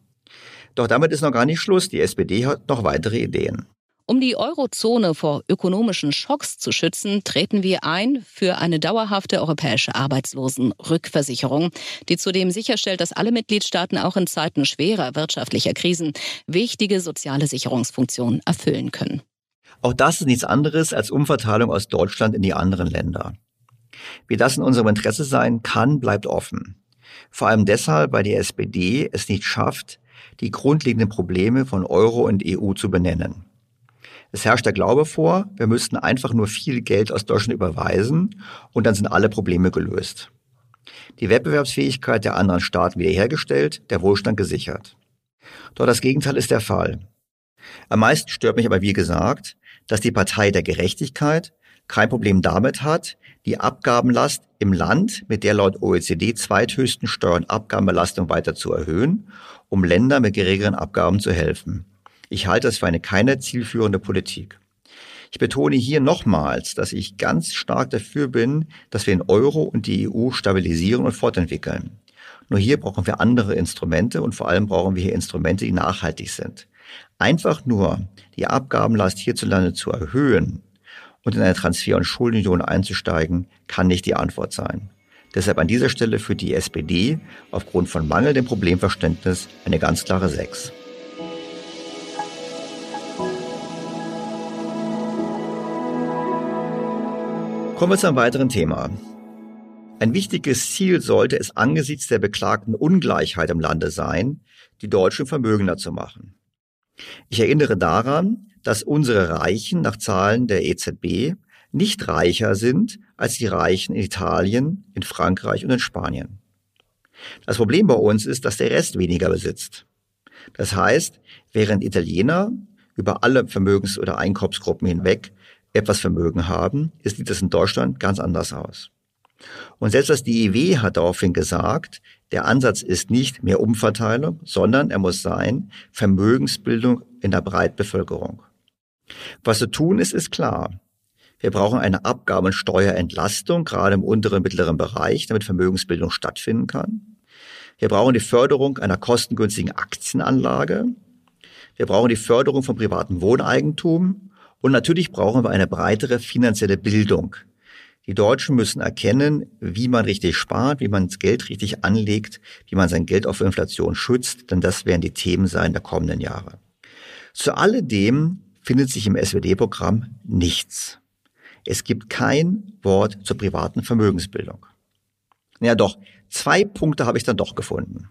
Doch damit ist noch gar nicht Schluss. Die SPD hat noch weitere Ideen. Um die Eurozone vor ökonomischen Schocks zu schützen, treten wir ein für eine dauerhafte europäische Arbeitslosenrückversicherung, die zudem sicherstellt, dass alle Mitgliedstaaten auch in Zeiten schwerer wirtschaftlicher Krisen wichtige soziale Sicherungsfunktionen erfüllen können. Auch das ist nichts anderes als Umverteilung aus Deutschland in die anderen Länder. Wie das in unserem Interesse sein kann, bleibt offen. Vor allem deshalb, weil die SPD es nicht schafft, die grundlegenden Probleme von Euro und EU zu benennen. Es herrscht der Glaube vor, wir müssten einfach nur viel Geld aus Deutschland überweisen und dann sind alle Probleme gelöst. Die Wettbewerbsfähigkeit der anderen Staaten wiederhergestellt, der Wohlstand gesichert. Doch das Gegenteil ist der Fall. Am meisten stört mich aber, wie gesagt, dass die Partei der Gerechtigkeit kein Problem damit hat, die Abgabenlast im Land mit der laut OECD zweithöchsten Steuer- und Abgabenbelastung weiter zu erhöhen, um Ländern mit geringeren Abgaben zu helfen. Ich halte das für eine keine zielführende Politik. Ich betone hier nochmals, dass ich ganz stark dafür bin, dass wir den Euro und die EU stabilisieren und fortentwickeln. Nur hier brauchen wir andere Instrumente und vor allem brauchen wir hier Instrumente, die nachhaltig sind. Einfach nur die Abgabenlast hierzulande zu erhöhen und in eine Transfer- und Schuldenunion einzusteigen, kann nicht die Antwort sein. Deshalb an dieser Stelle für die SPD aufgrund von mangelndem Problemverständnis eine ganz klare 6. Kommen wir zu einem weiteren Thema. Ein wichtiges Ziel sollte es angesichts der beklagten Ungleichheit im Lande sein, die Deutschen vermögender zu machen. Ich erinnere daran, dass unsere Reichen nach Zahlen der EZB nicht reicher sind als die Reichen in Italien, in Frankreich und in Spanien. Das Problem bei uns ist, dass der Rest weniger besitzt. Das heißt, während Italiener über alle Vermögens- oder Einkommensgruppen hinweg etwas Vermögen haben, sieht das in Deutschland ganz anders aus. Und selbst das DIW hat daraufhin gesagt, Der Ansatz ist nicht mehr Umverteilung, sondern er muss sein Vermögensbildung in der Breitbevölkerung. Was zu tun ist, ist klar. Wir brauchen eine Abgaben- und Steuerentlastung, gerade im unteren und mittleren Bereich, damit Vermögensbildung stattfinden kann. Wir brauchen die Förderung einer kostengünstigen Aktienanlage. Wir brauchen die Förderung von privatem Wohneigentum. Und natürlich brauchen wir eine breitere finanzielle Bildung. Die Deutschen müssen erkennen, wie man richtig spart, wie man das Geld richtig anlegt, wie man sein Geld auf Inflation schützt, denn das werden die Themen sein der kommenden Jahre. Zu alledem findet sich im SWD-Programm nichts. Es gibt kein Wort zur privaten Vermögensbildung. Ja doch, zwei Punkte habe ich dann doch gefunden.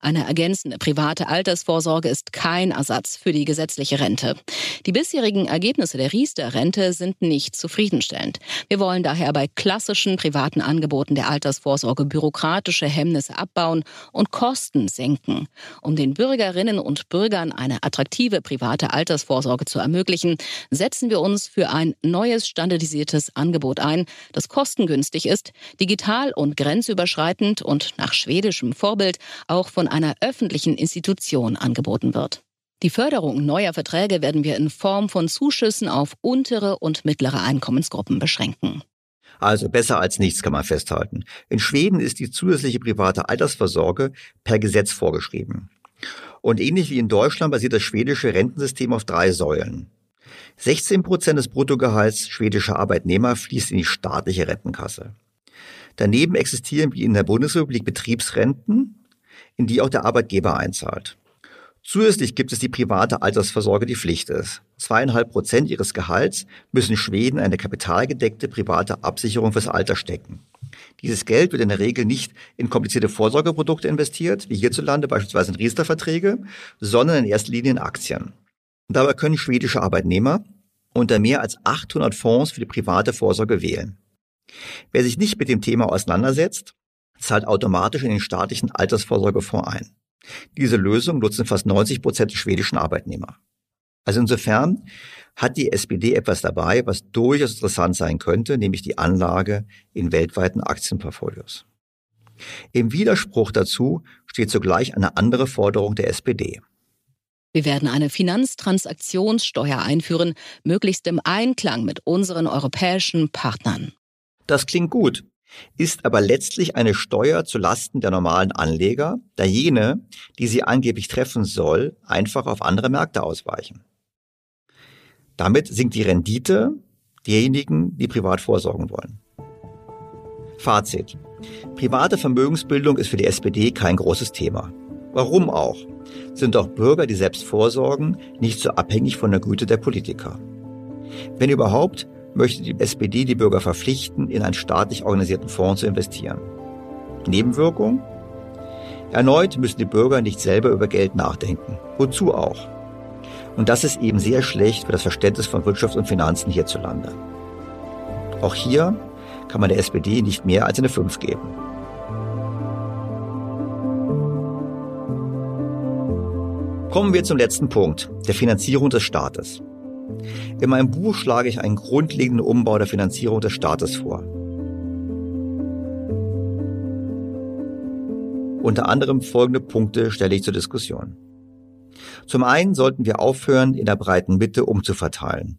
Eine ergänzende private Altersvorsorge ist kein Ersatz für die gesetzliche Rente. Die bisherigen Ergebnisse der Riester-Rente sind nicht zufriedenstellend. Wir wollen daher bei klassischen privaten Angeboten der Altersvorsorge bürokratische Hemmnisse abbauen und Kosten senken. Um den Bürgerinnen und Bürgern eine attraktive private Altersvorsorge zu ermöglichen, setzen wir uns für ein neues standardisiertes Angebot ein, das kostengünstig ist, digital und grenzüberschreitend und nach schwedischem Vorbild auch von einer öffentlichen Institution angeboten wird. Die Förderung neuer Verträge werden wir in Form von Zuschüssen auf untere und mittlere Einkommensgruppen beschränken. Also besser als nichts kann man festhalten. In Schweden ist die zusätzliche private Altersvorsorge per Gesetz vorgeschrieben. Und ähnlich wie in Deutschland basiert das schwedische Rentensystem auf drei Säulen. 16 Prozent des Bruttogehalts schwedischer Arbeitnehmer fließt in die staatliche Rentenkasse. Daneben existieren wie in der Bundesrepublik Betriebsrenten, in die auch der Arbeitgeber einzahlt. Zusätzlich gibt es die private Altersvorsorge, die Pflicht ist. Zweieinhalb Prozent ihres Gehalts müssen Schweden eine kapitalgedeckte private Absicherung fürs Alter stecken. Dieses Geld wird in der Regel nicht in komplizierte Vorsorgeprodukte investiert, wie hierzulande beispielsweise in Riester-Verträge, sondern in erster Linie in Aktien. dabei können schwedische Arbeitnehmer unter mehr als 800 Fonds für die private Vorsorge wählen. Wer sich nicht mit dem Thema auseinandersetzt, zahlt automatisch in den staatlichen Altersvorsorgefonds ein. Diese Lösung nutzen fast 90 Prozent der schwedischen Arbeitnehmer. Also insofern hat die SPD etwas dabei, was durchaus interessant sein könnte, nämlich die Anlage in weltweiten Aktienportfolios. Im Widerspruch dazu steht zugleich eine andere Forderung der SPD. Wir werden eine Finanztransaktionssteuer einführen, möglichst im Einklang mit unseren europäischen Partnern. Das klingt gut ist aber letztlich eine Steuer zu Lasten der normalen Anleger, da jene, die sie angeblich treffen soll, einfach auf andere Märkte ausweichen. Damit sinkt die Rendite derjenigen, die privat vorsorgen wollen. Fazit. Private Vermögensbildung ist für die SPD kein großes Thema. Warum auch? Sind doch Bürger, die selbst vorsorgen, nicht so abhängig von der Güte der Politiker. Wenn überhaupt, möchte die SPD die Bürger verpflichten, in einen staatlich organisierten Fonds zu investieren. Nebenwirkung? Erneut müssen die Bürger nicht selber über Geld nachdenken. Wozu auch? Und das ist eben sehr schlecht für das Verständnis von Wirtschaft und Finanzen hierzulande. Auch hier kann man der SPD nicht mehr als eine 5 geben. Kommen wir zum letzten Punkt, der Finanzierung des Staates. In meinem Buch schlage ich einen grundlegenden Umbau der Finanzierung des Staates vor. Unter anderem folgende Punkte stelle ich zur Diskussion. Zum einen sollten wir aufhören, in der breiten Mitte umzuverteilen.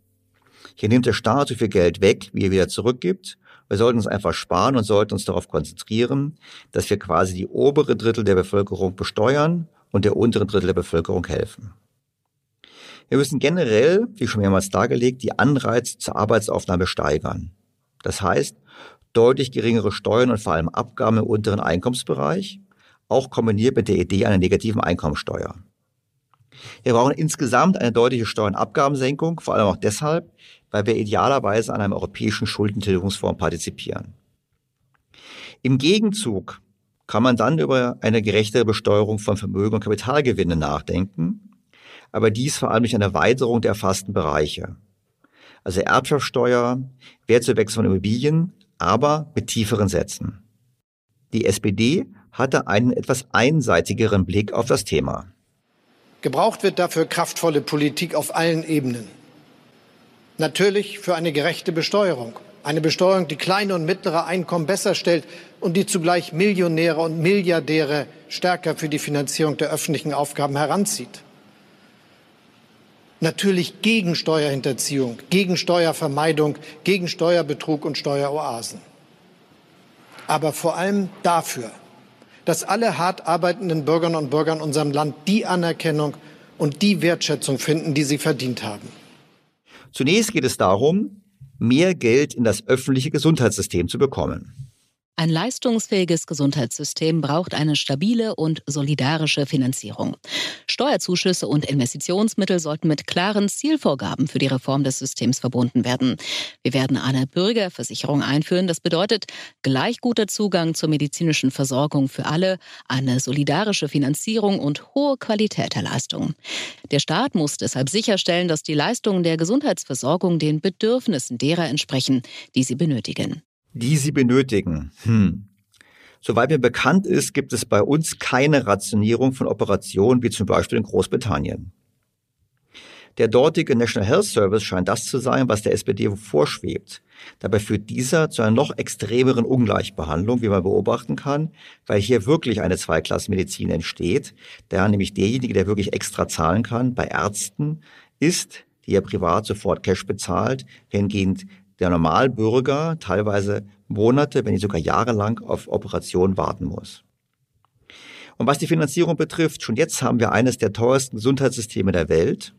Hier nimmt der Staat so viel Geld weg, wie er wieder zurückgibt. Wir sollten uns einfach sparen und sollten uns darauf konzentrieren, dass wir quasi die obere Drittel der Bevölkerung besteuern und der unteren Drittel der Bevölkerung helfen. Wir müssen generell, wie schon mehrmals dargelegt, die Anreize zur Arbeitsaufnahme steigern. Das heißt, deutlich geringere Steuern und vor allem Abgaben im unteren Einkommensbereich, auch kombiniert mit der Idee einer negativen Einkommensteuer. Wir brauchen insgesamt eine deutliche Steuer- und Abgabensenkung, vor allem auch deshalb, weil wir idealerweise an einem europäischen Schuldentilgungsfonds partizipieren. Im Gegenzug kann man dann über eine gerechtere Besteuerung von Vermögen und Kapitalgewinnen nachdenken, aber dies vor allem durch eine Erweiterung der erfassten Bereiche. Also Erbschaftssteuer, Wertzuwechsel von Immobilien, aber mit tieferen Sätzen. Die SPD hatte einen etwas einseitigeren Blick auf das Thema. Gebraucht wird dafür kraftvolle Politik auf allen Ebenen. Natürlich für eine gerechte Besteuerung. Eine Besteuerung, die kleine und mittlere Einkommen besser stellt und die zugleich Millionäre und Milliardäre stärker für die Finanzierung der öffentlichen Aufgaben heranzieht. Natürlich gegen Steuerhinterziehung, gegen Steuervermeidung, gegen Steuerbetrug und Steueroasen. Aber vor allem dafür, dass alle hart arbeitenden Bürgerinnen und Bürger in unserem Land die Anerkennung und die Wertschätzung finden, die sie verdient haben. Zunächst geht es darum, mehr Geld in das öffentliche Gesundheitssystem zu bekommen. Ein leistungsfähiges Gesundheitssystem braucht eine stabile und solidarische Finanzierung. Steuerzuschüsse und Investitionsmittel sollten mit klaren Zielvorgaben für die Reform des Systems verbunden werden. Wir werden eine Bürgerversicherung einführen. Das bedeutet gleich guter Zugang zur medizinischen Versorgung für alle, eine solidarische Finanzierung und hohe Qualität der Leistungen. Der Staat muss deshalb sicherstellen, dass die Leistungen der Gesundheitsversorgung den Bedürfnissen derer entsprechen, die sie benötigen die sie benötigen. Hm. Soweit mir bekannt ist, gibt es bei uns keine Rationierung von Operationen wie zum Beispiel in Großbritannien. Der dortige National Health Service scheint das zu sein, was der SPD vorschwebt. Dabei führt dieser zu einer noch extremeren Ungleichbehandlung, wie man beobachten kann, weil hier wirklich eine Zweiklassenmedizin entsteht, da nämlich derjenige, der wirklich extra zahlen kann, bei Ärzten ist, die er privat sofort Cash bezahlt, hingehend der Normalbürger teilweise Monate, wenn nicht sogar jahrelang auf Operationen warten muss. Und was die Finanzierung betrifft, schon jetzt haben wir eines der teuersten Gesundheitssysteme der Welt.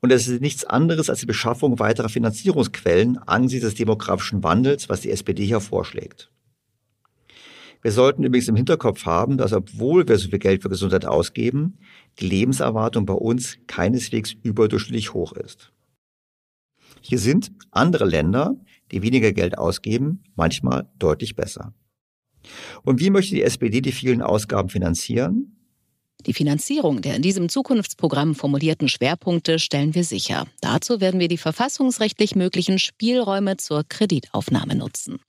Und es ist nichts anderes als die Beschaffung weiterer Finanzierungsquellen angesichts des demografischen Wandels, was die SPD hier vorschlägt. Wir sollten übrigens im Hinterkopf haben, dass obwohl wir so viel Geld für Gesundheit ausgeben, die Lebenserwartung bei uns keineswegs überdurchschnittlich hoch ist. Hier sind andere Länder, die weniger Geld ausgeben, manchmal deutlich besser. Und wie möchte die SPD die vielen Ausgaben finanzieren? Die Finanzierung der in diesem Zukunftsprogramm formulierten Schwerpunkte stellen wir sicher. Dazu werden wir die verfassungsrechtlich möglichen Spielräume zur Kreditaufnahme nutzen.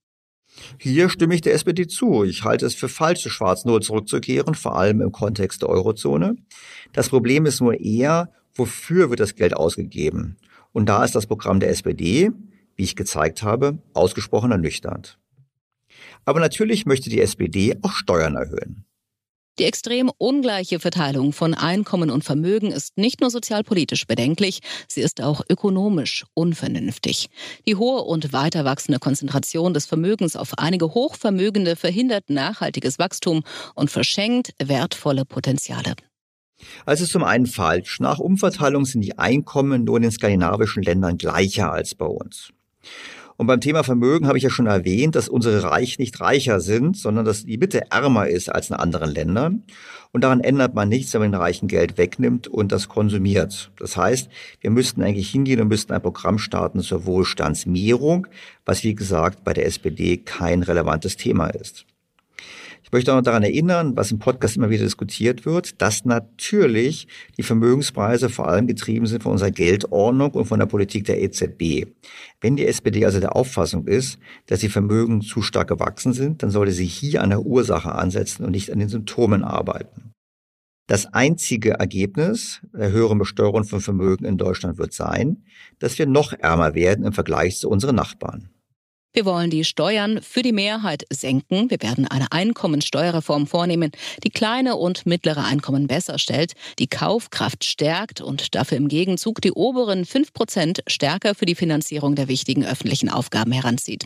Hier stimme ich der SPD zu. Ich halte es für falsch, zu Schwarz Null zurückzukehren, vor allem im Kontext der Eurozone. Das Problem ist nur eher, wofür wird das Geld ausgegeben? Und da ist das Programm der SPD, wie ich gezeigt habe, ausgesprochen ernüchternd. Aber natürlich möchte die SPD auch Steuern erhöhen. Die extrem ungleiche Verteilung von Einkommen und Vermögen ist nicht nur sozialpolitisch bedenklich, sie ist auch ökonomisch unvernünftig. Die hohe und weiter wachsende Konzentration des Vermögens auf einige Hochvermögende verhindert nachhaltiges Wachstum und verschenkt wertvolle Potenziale. Also zum einen falsch. Nach Umverteilung sind die Einkommen nur in den skandinavischen Ländern gleicher als bei uns. Und beim Thema Vermögen habe ich ja schon erwähnt, dass unsere Reich nicht reicher sind, sondern dass die Mitte ärmer ist als in anderen Ländern. Und daran ändert man nichts, wenn man den Reichen Geld wegnimmt und das konsumiert. Das heißt, wir müssten eigentlich hingehen und müssten ein Programm starten zur Wohlstandsmehrung, was wie gesagt bei der SPD kein relevantes Thema ist. Ich möchte auch noch daran erinnern, was im Podcast immer wieder diskutiert wird, dass natürlich die Vermögenspreise vor allem getrieben sind von unserer Geldordnung und von der Politik der EZB. Wenn die SPD also der Auffassung ist, dass die Vermögen zu stark gewachsen sind, dann sollte sie hier an der Ursache ansetzen und nicht an den Symptomen arbeiten. Das einzige Ergebnis der höheren Besteuerung von Vermögen in Deutschland wird sein, dass wir noch ärmer werden im Vergleich zu unseren Nachbarn. Wir wollen die Steuern für die Mehrheit senken. Wir werden eine Einkommensteuerreform vornehmen, die kleine und mittlere Einkommen besser stellt, die Kaufkraft stärkt und dafür im Gegenzug die oberen 5 Prozent stärker für die Finanzierung der wichtigen öffentlichen Aufgaben heranzieht.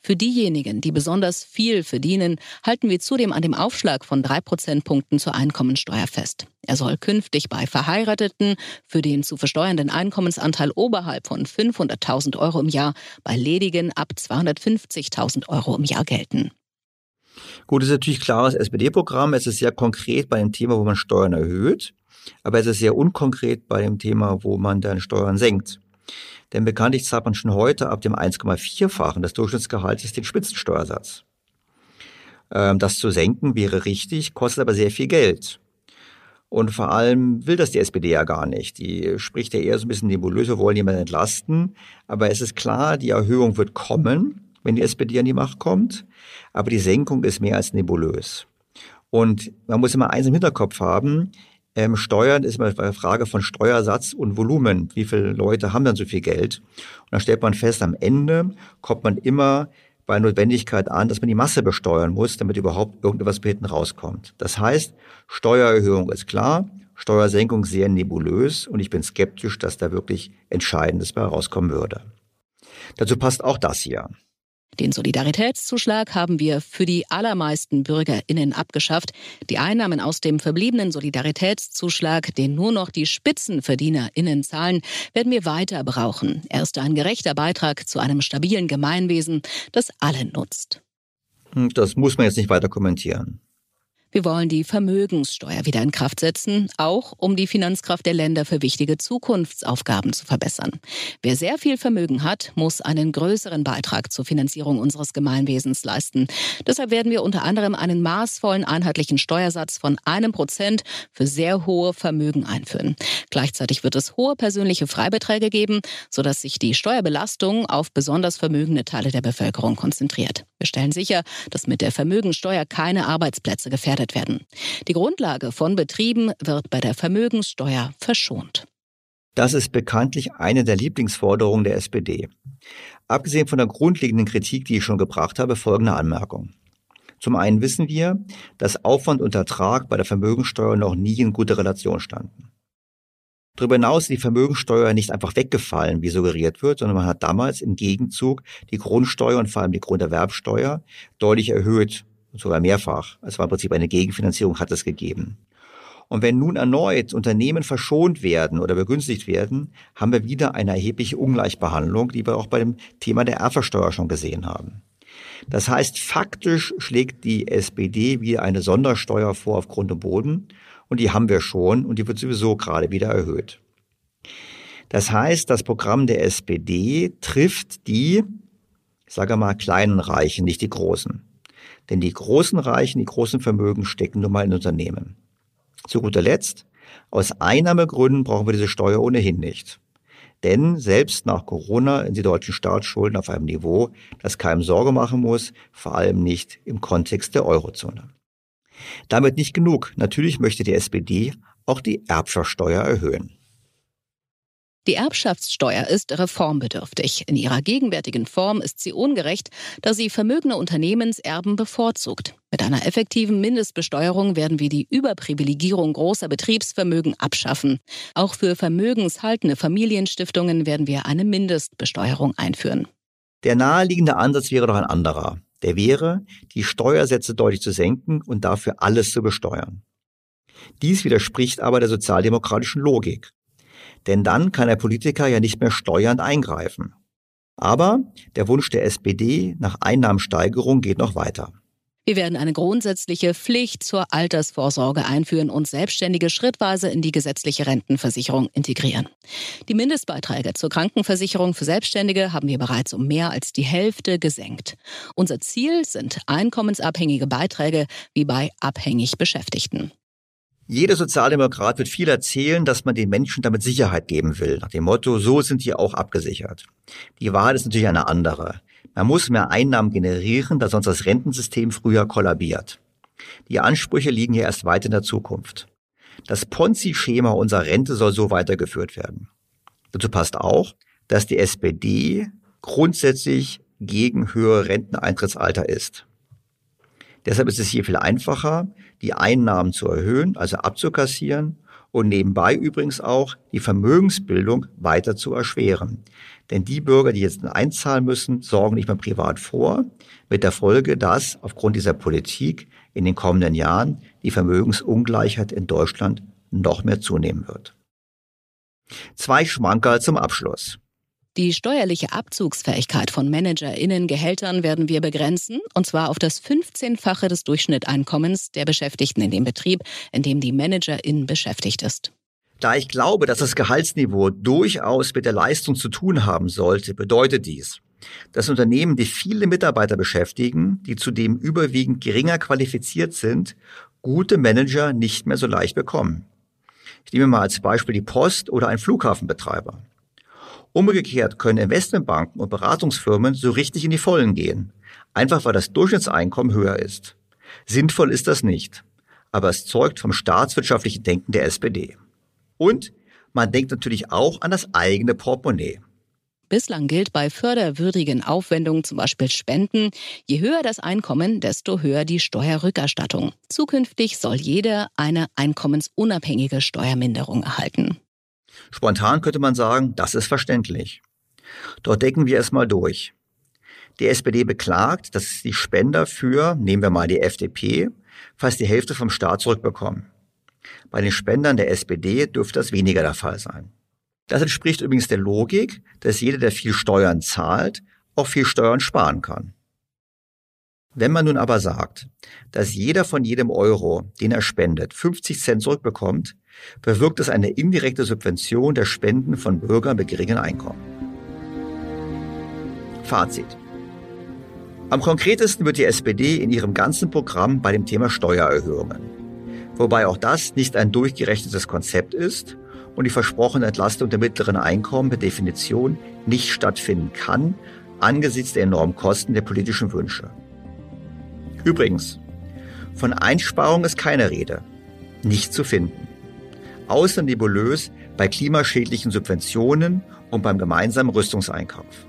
Für diejenigen, die besonders viel verdienen, halten wir zudem an dem Aufschlag von drei Prozentpunkten zur Einkommensteuer fest. Er soll künftig bei Verheirateten für den zu versteuernden Einkommensanteil oberhalb von 500.000 Euro im Jahr bei ledigen ab 250.000 Euro im Jahr gelten. Gut, das ist natürlich klares SPD-Programm. Es ist sehr konkret bei dem Thema, wo man Steuern erhöht, aber es ist sehr unkonkret bei dem Thema, wo man dann Steuern senkt. Denn bekanntlich zahlt man schon heute ab dem 1,4-fachen des Durchschnittsgehaltes den Spitzensteuersatz. Ähm, das zu senken wäre richtig, kostet aber sehr viel Geld. Und vor allem will das die SPD ja gar nicht. Die spricht ja eher so ein bisschen nebulös, wir wollen jemanden entlasten. Aber es ist klar, die Erhöhung wird kommen, wenn die SPD an die Macht kommt. Aber die Senkung ist mehr als nebulös. Und man muss immer eins im Hinterkopf haben, Ähm, Steuern ist immer eine Frage von Steuersatz und Volumen. Wie viele Leute haben dann so viel Geld? Und dann stellt man fest, am Ende kommt man immer bei Notwendigkeit an, dass man die Masse besteuern muss, damit überhaupt irgendetwas hinten rauskommt. Das heißt, Steuererhöhung ist klar, Steuersenkung sehr nebulös und ich bin skeptisch, dass da wirklich Entscheidendes bei rauskommen würde. Dazu passt auch das hier. Den Solidaritätszuschlag haben wir für die allermeisten BürgerInnen abgeschafft. Die Einnahmen aus dem verbliebenen Solidaritätszuschlag, den nur noch die SpitzenverdienerInnen zahlen, werden wir weiter brauchen. Er ist ein gerechter Beitrag zu einem stabilen Gemeinwesen, das alle nutzt. Das muss man jetzt nicht weiter kommentieren. Wir wollen die Vermögenssteuer wieder in Kraft setzen, auch um die Finanzkraft der Länder für wichtige Zukunftsaufgaben zu verbessern. Wer sehr viel Vermögen hat, muss einen größeren Beitrag zur Finanzierung unseres Gemeinwesens leisten. Deshalb werden wir unter anderem einen maßvollen einheitlichen Steuersatz von einem Prozent für sehr hohe Vermögen einführen. Gleichzeitig wird es hohe persönliche Freibeträge geben, sodass sich die Steuerbelastung auf besonders vermögende Teile der Bevölkerung konzentriert. Wir stellen sicher, dass mit der Vermögensteuer keine Arbeitsplätze gefährdet werden. Die Grundlage von Betrieben wird bei der Vermögenssteuer verschont. Das ist bekanntlich eine der Lieblingsforderungen der SPD. Abgesehen von der grundlegenden Kritik, die ich schon gebracht habe, folgende Anmerkung. Zum einen wissen wir, dass Aufwand und Ertrag bei der Vermögensteuer noch nie in guter Relation standen. Darüber hinaus ist die Vermögensteuer nicht einfach weggefallen, wie suggeriert wird, sondern man hat damals im Gegenzug die Grundsteuer und vor allem die Grunderwerbsteuer deutlich erhöht, sogar mehrfach. Es war im Prinzip eine Gegenfinanzierung, hat es gegeben. Und wenn nun erneut Unternehmen verschont werden oder begünstigt werden, haben wir wieder eine erhebliche Ungleichbehandlung, die wir auch bei dem Thema der Erbversteuer schon gesehen haben. Das heißt, faktisch schlägt die SPD wieder eine Sondersteuer vor auf Grund und Boden und die haben wir schon und die wird sowieso gerade wieder erhöht. Das heißt, das Programm der SPD trifft die, sage mal, kleinen Reichen, nicht die großen. Denn die großen Reichen, die großen Vermögen stecken nun mal in Unternehmen. Zu guter Letzt, aus Einnahmegründen brauchen wir diese Steuer ohnehin nicht. Denn selbst nach Corona sind die deutschen Staatsschulden auf einem Niveau, das keinem Sorge machen muss, vor allem nicht im Kontext der Eurozone. Damit nicht genug. Natürlich möchte die SPD auch die Erbschaftssteuer erhöhen. Die Erbschaftssteuer ist reformbedürftig. In ihrer gegenwärtigen Form ist sie ungerecht, da sie vermögende Unternehmenserben bevorzugt. Mit einer effektiven Mindestbesteuerung werden wir die Überprivilegierung großer Betriebsvermögen abschaffen. Auch für vermögenshaltende Familienstiftungen werden wir eine Mindestbesteuerung einführen. Der naheliegende Ansatz wäre doch ein anderer der wäre, die Steuersätze deutlich zu senken und dafür alles zu besteuern. Dies widerspricht aber der sozialdemokratischen Logik. Denn dann kann der Politiker ja nicht mehr steuernd eingreifen. Aber der Wunsch der SPD nach Einnahmensteigerung geht noch weiter. Wir werden eine grundsätzliche Pflicht zur Altersvorsorge einführen und Selbstständige schrittweise in die gesetzliche Rentenversicherung integrieren. Die Mindestbeiträge zur Krankenversicherung für Selbstständige haben wir bereits um mehr als die Hälfte gesenkt. Unser Ziel sind einkommensabhängige Beiträge wie bei abhängig Beschäftigten. Jeder Sozialdemokrat wird viel erzählen, dass man den Menschen damit Sicherheit geben will. Nach dem Motto, so sind die auch abgesichert. Die Wahrheit ist natürlich eine andere. Man muss mehr Einnahmen generieren, da sonst das Rentensystem früher kollabiert. Die Ansprüche liegen ja erst weit in der Zukunft. Das Ponzi-Schema unserer Rente soll so weitergeführt werden. Dazu passt auch, dass die SPD grundsätzlich gegen höhere Renteneintrittsalter ist. Deshalb ist es hier viel einfacher, die Einnahmen zu erhöhen, also abzukassieren und nebenbei übrigens auch die Vermögensbildung weiter zu erschweren. Denn die Bürger, die jetzt einzahlen müssen, sorgen nicht mehr privat vor, mit der Folge, dass aufgrund dieser Politik in den kommenden Jahren die Vermögensungleichheit in Deutschland noch mehr zunehmen wird. Zwei Schmankerl zum Abschluss. Die steuerliche Abzugsfähigkeit von ManagerInnen-Gehältern werden wir begrenzen, und zwar auf das 15-fache des Durchschnitteinkommens der Beschäftigten in dem Betrieb, in dem die Managerin beschäftigt ist. Da ich glaube, dass das Gehaltsniveau durchaus mit der Leistung zu tun haben sollte, bedeutet dies, dass Unternehmen, die viele Mitarbeiter beschäftigen, die zudem überwiegend geringer qualifiziert sind, gute Manager nicht mehr so leicht bekommen. Ich nehme mal als Beispiel die Post oder ein Flughafenbetreiber. Umgekehrt können Investmentbanken und Beratungsfirmen so richtig in die Vollen gehen, einfach weil das Durchschnittseinkommen höher ist. Sinnvoll ist das nicht. aber es zeugt vom staatswirtschaftlichen Denken der SPD. Und man denkt natürlich auch an das eigene Portemonnaie. Bislang gilt bei förderwürdigen Aufwendungen, zum Beispiel Spenden, je höher das Einkommen, desto höher die Steuerrückerstattung. Zukünftig soll jeder eine einkommensunabhängige Steuerminderung erhalten. Spontan könnte man sagen, das ist verständlich. Dort decken wir es mal durch. Die SPD beklagt, dass die Spender für, nehmen wir mal die FDP, fast die Hälfte vom Staat zurückbekommen. Bei den Spendern der SPD dürfte das weniger der Fall sein. Das entspricht übrigens der Logik, dass jeder, der viel Steuern zahlt, auch viel Steuern sparen kann. Wenn man nun aber sagt, dass jeder von jedem Euro, den er spendet, 50 Cent zurückbekommt, bewirkt es eine indirekte Subvention der Spenden von Bürgern mit geringen Einkommen. Fazit. Am konkretesten wird die SPD in ihrem ganzen Programm bei dem Thema Steuererhöhungen. Wobei auch das nicht ein durchgerechnetes Konzept ist und die versprochene Entlastung der mittleren Einkommen per Definition nicht stattfinden kann angesichts der enormen Kosten der politischen Wünsche. Übrigens, von Einsparung ist keine Rede, nicht zu finden. Außer nebulös bei klimaschädlichen Subventionen und beim gemeinsamen Rüstungseinkauf.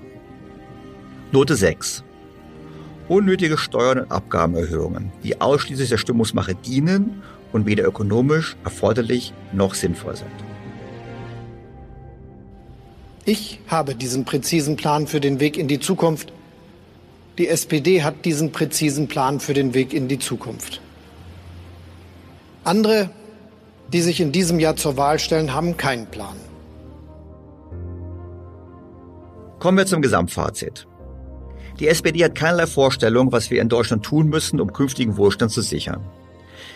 Note 6. Unnötige Steuern und Abgabenerhöhungen, die ausschließlich der Stimmungsmache dienen und weder ökonomisch erforderlich noch sinnvoll sind. Ich habe diesen präzisen Plan für den Weg in die Zukunft. Die SPD hat diesen präzisen Plan für den Weg in die Zukunft. Andere, die sich in diesem Jahr zur Wahl stellen, haben keinen Plan. Kommen wir zum Gesamtfazit. Die SPD hat keinerlei Vorstellung, was wir in Deutschland tun müssen, um künftigen Wohlstand zu sichern.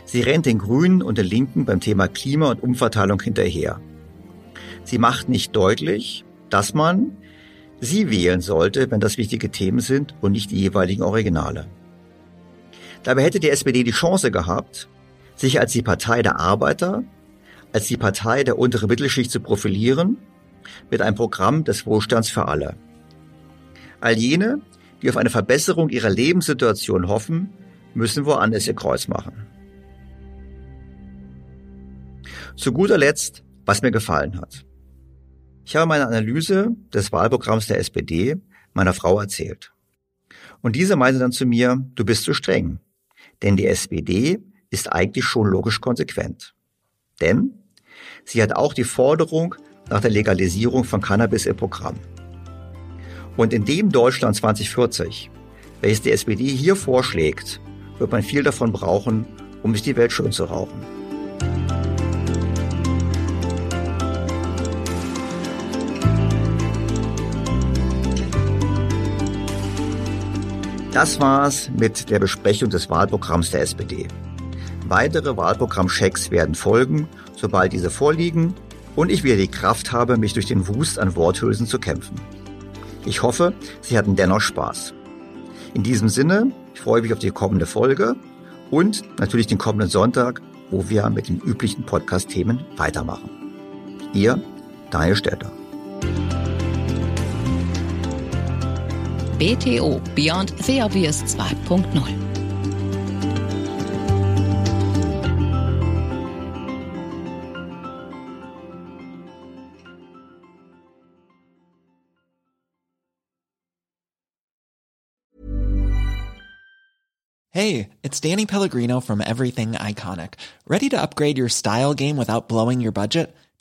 Sie rennt den Grünen und den Linken beim Thema Klima und Umverteilung hinterher. Sie macht nicht deutlich, dass man sie wählen sollte, wenn das wichtige Themen sind und nicht die jeweiligen Originale. Dabei hätte die SPD die Chance gehabt, sich als die Partei der Arbeiter, als die Partei der unteren Mittelschicht zu profilieren, mit einem Programm des Wohlstands für alle. All jene, die auf eine Verbesserung ihrer Lebenssituation hoffen, müssen woanders ihr Kreuz machen. Zu guter Letzt, was mir gefallen hat. Ich habe meine Analyse des Wahlprogramms der SPD meiner Frau erzählt. Und diese meinte dann zu mir, du bist zu streng. Denn die SPD ist eigentlich schon logisch konsequent. Denn sie hat auch die Forderung nach der Legalisierung von Cannabis im Programm. Und in dem Deutschland 2040, welches die SPD hier vorschlägt, wird man viel davon brauchen, um sich die Welt schön zu rauchen. Das war's mit der Besprechung des Wahlprogramms der SPD. Weitere Wahlprogrammchecks werden folgen, sobald diese vorliegen und ich wieder die Kraft habe, mich durch den Wust an Worthülsen zu kämpfen. Ich hoffe, Sie hatten dennoch Spaß. In diesem Sinne, ich freue mich auf die kommende Folge und natürlich den kommenden Sonntag, wo wir mit den üblichen Podcast-Themen weitermachen. Ihr Daniel Städter. BTO Beyond the Obvious 2.0. Hey, it's Danny Pellegrino from Everything Iconic. Ready to upgrade your style game without blowing your budget?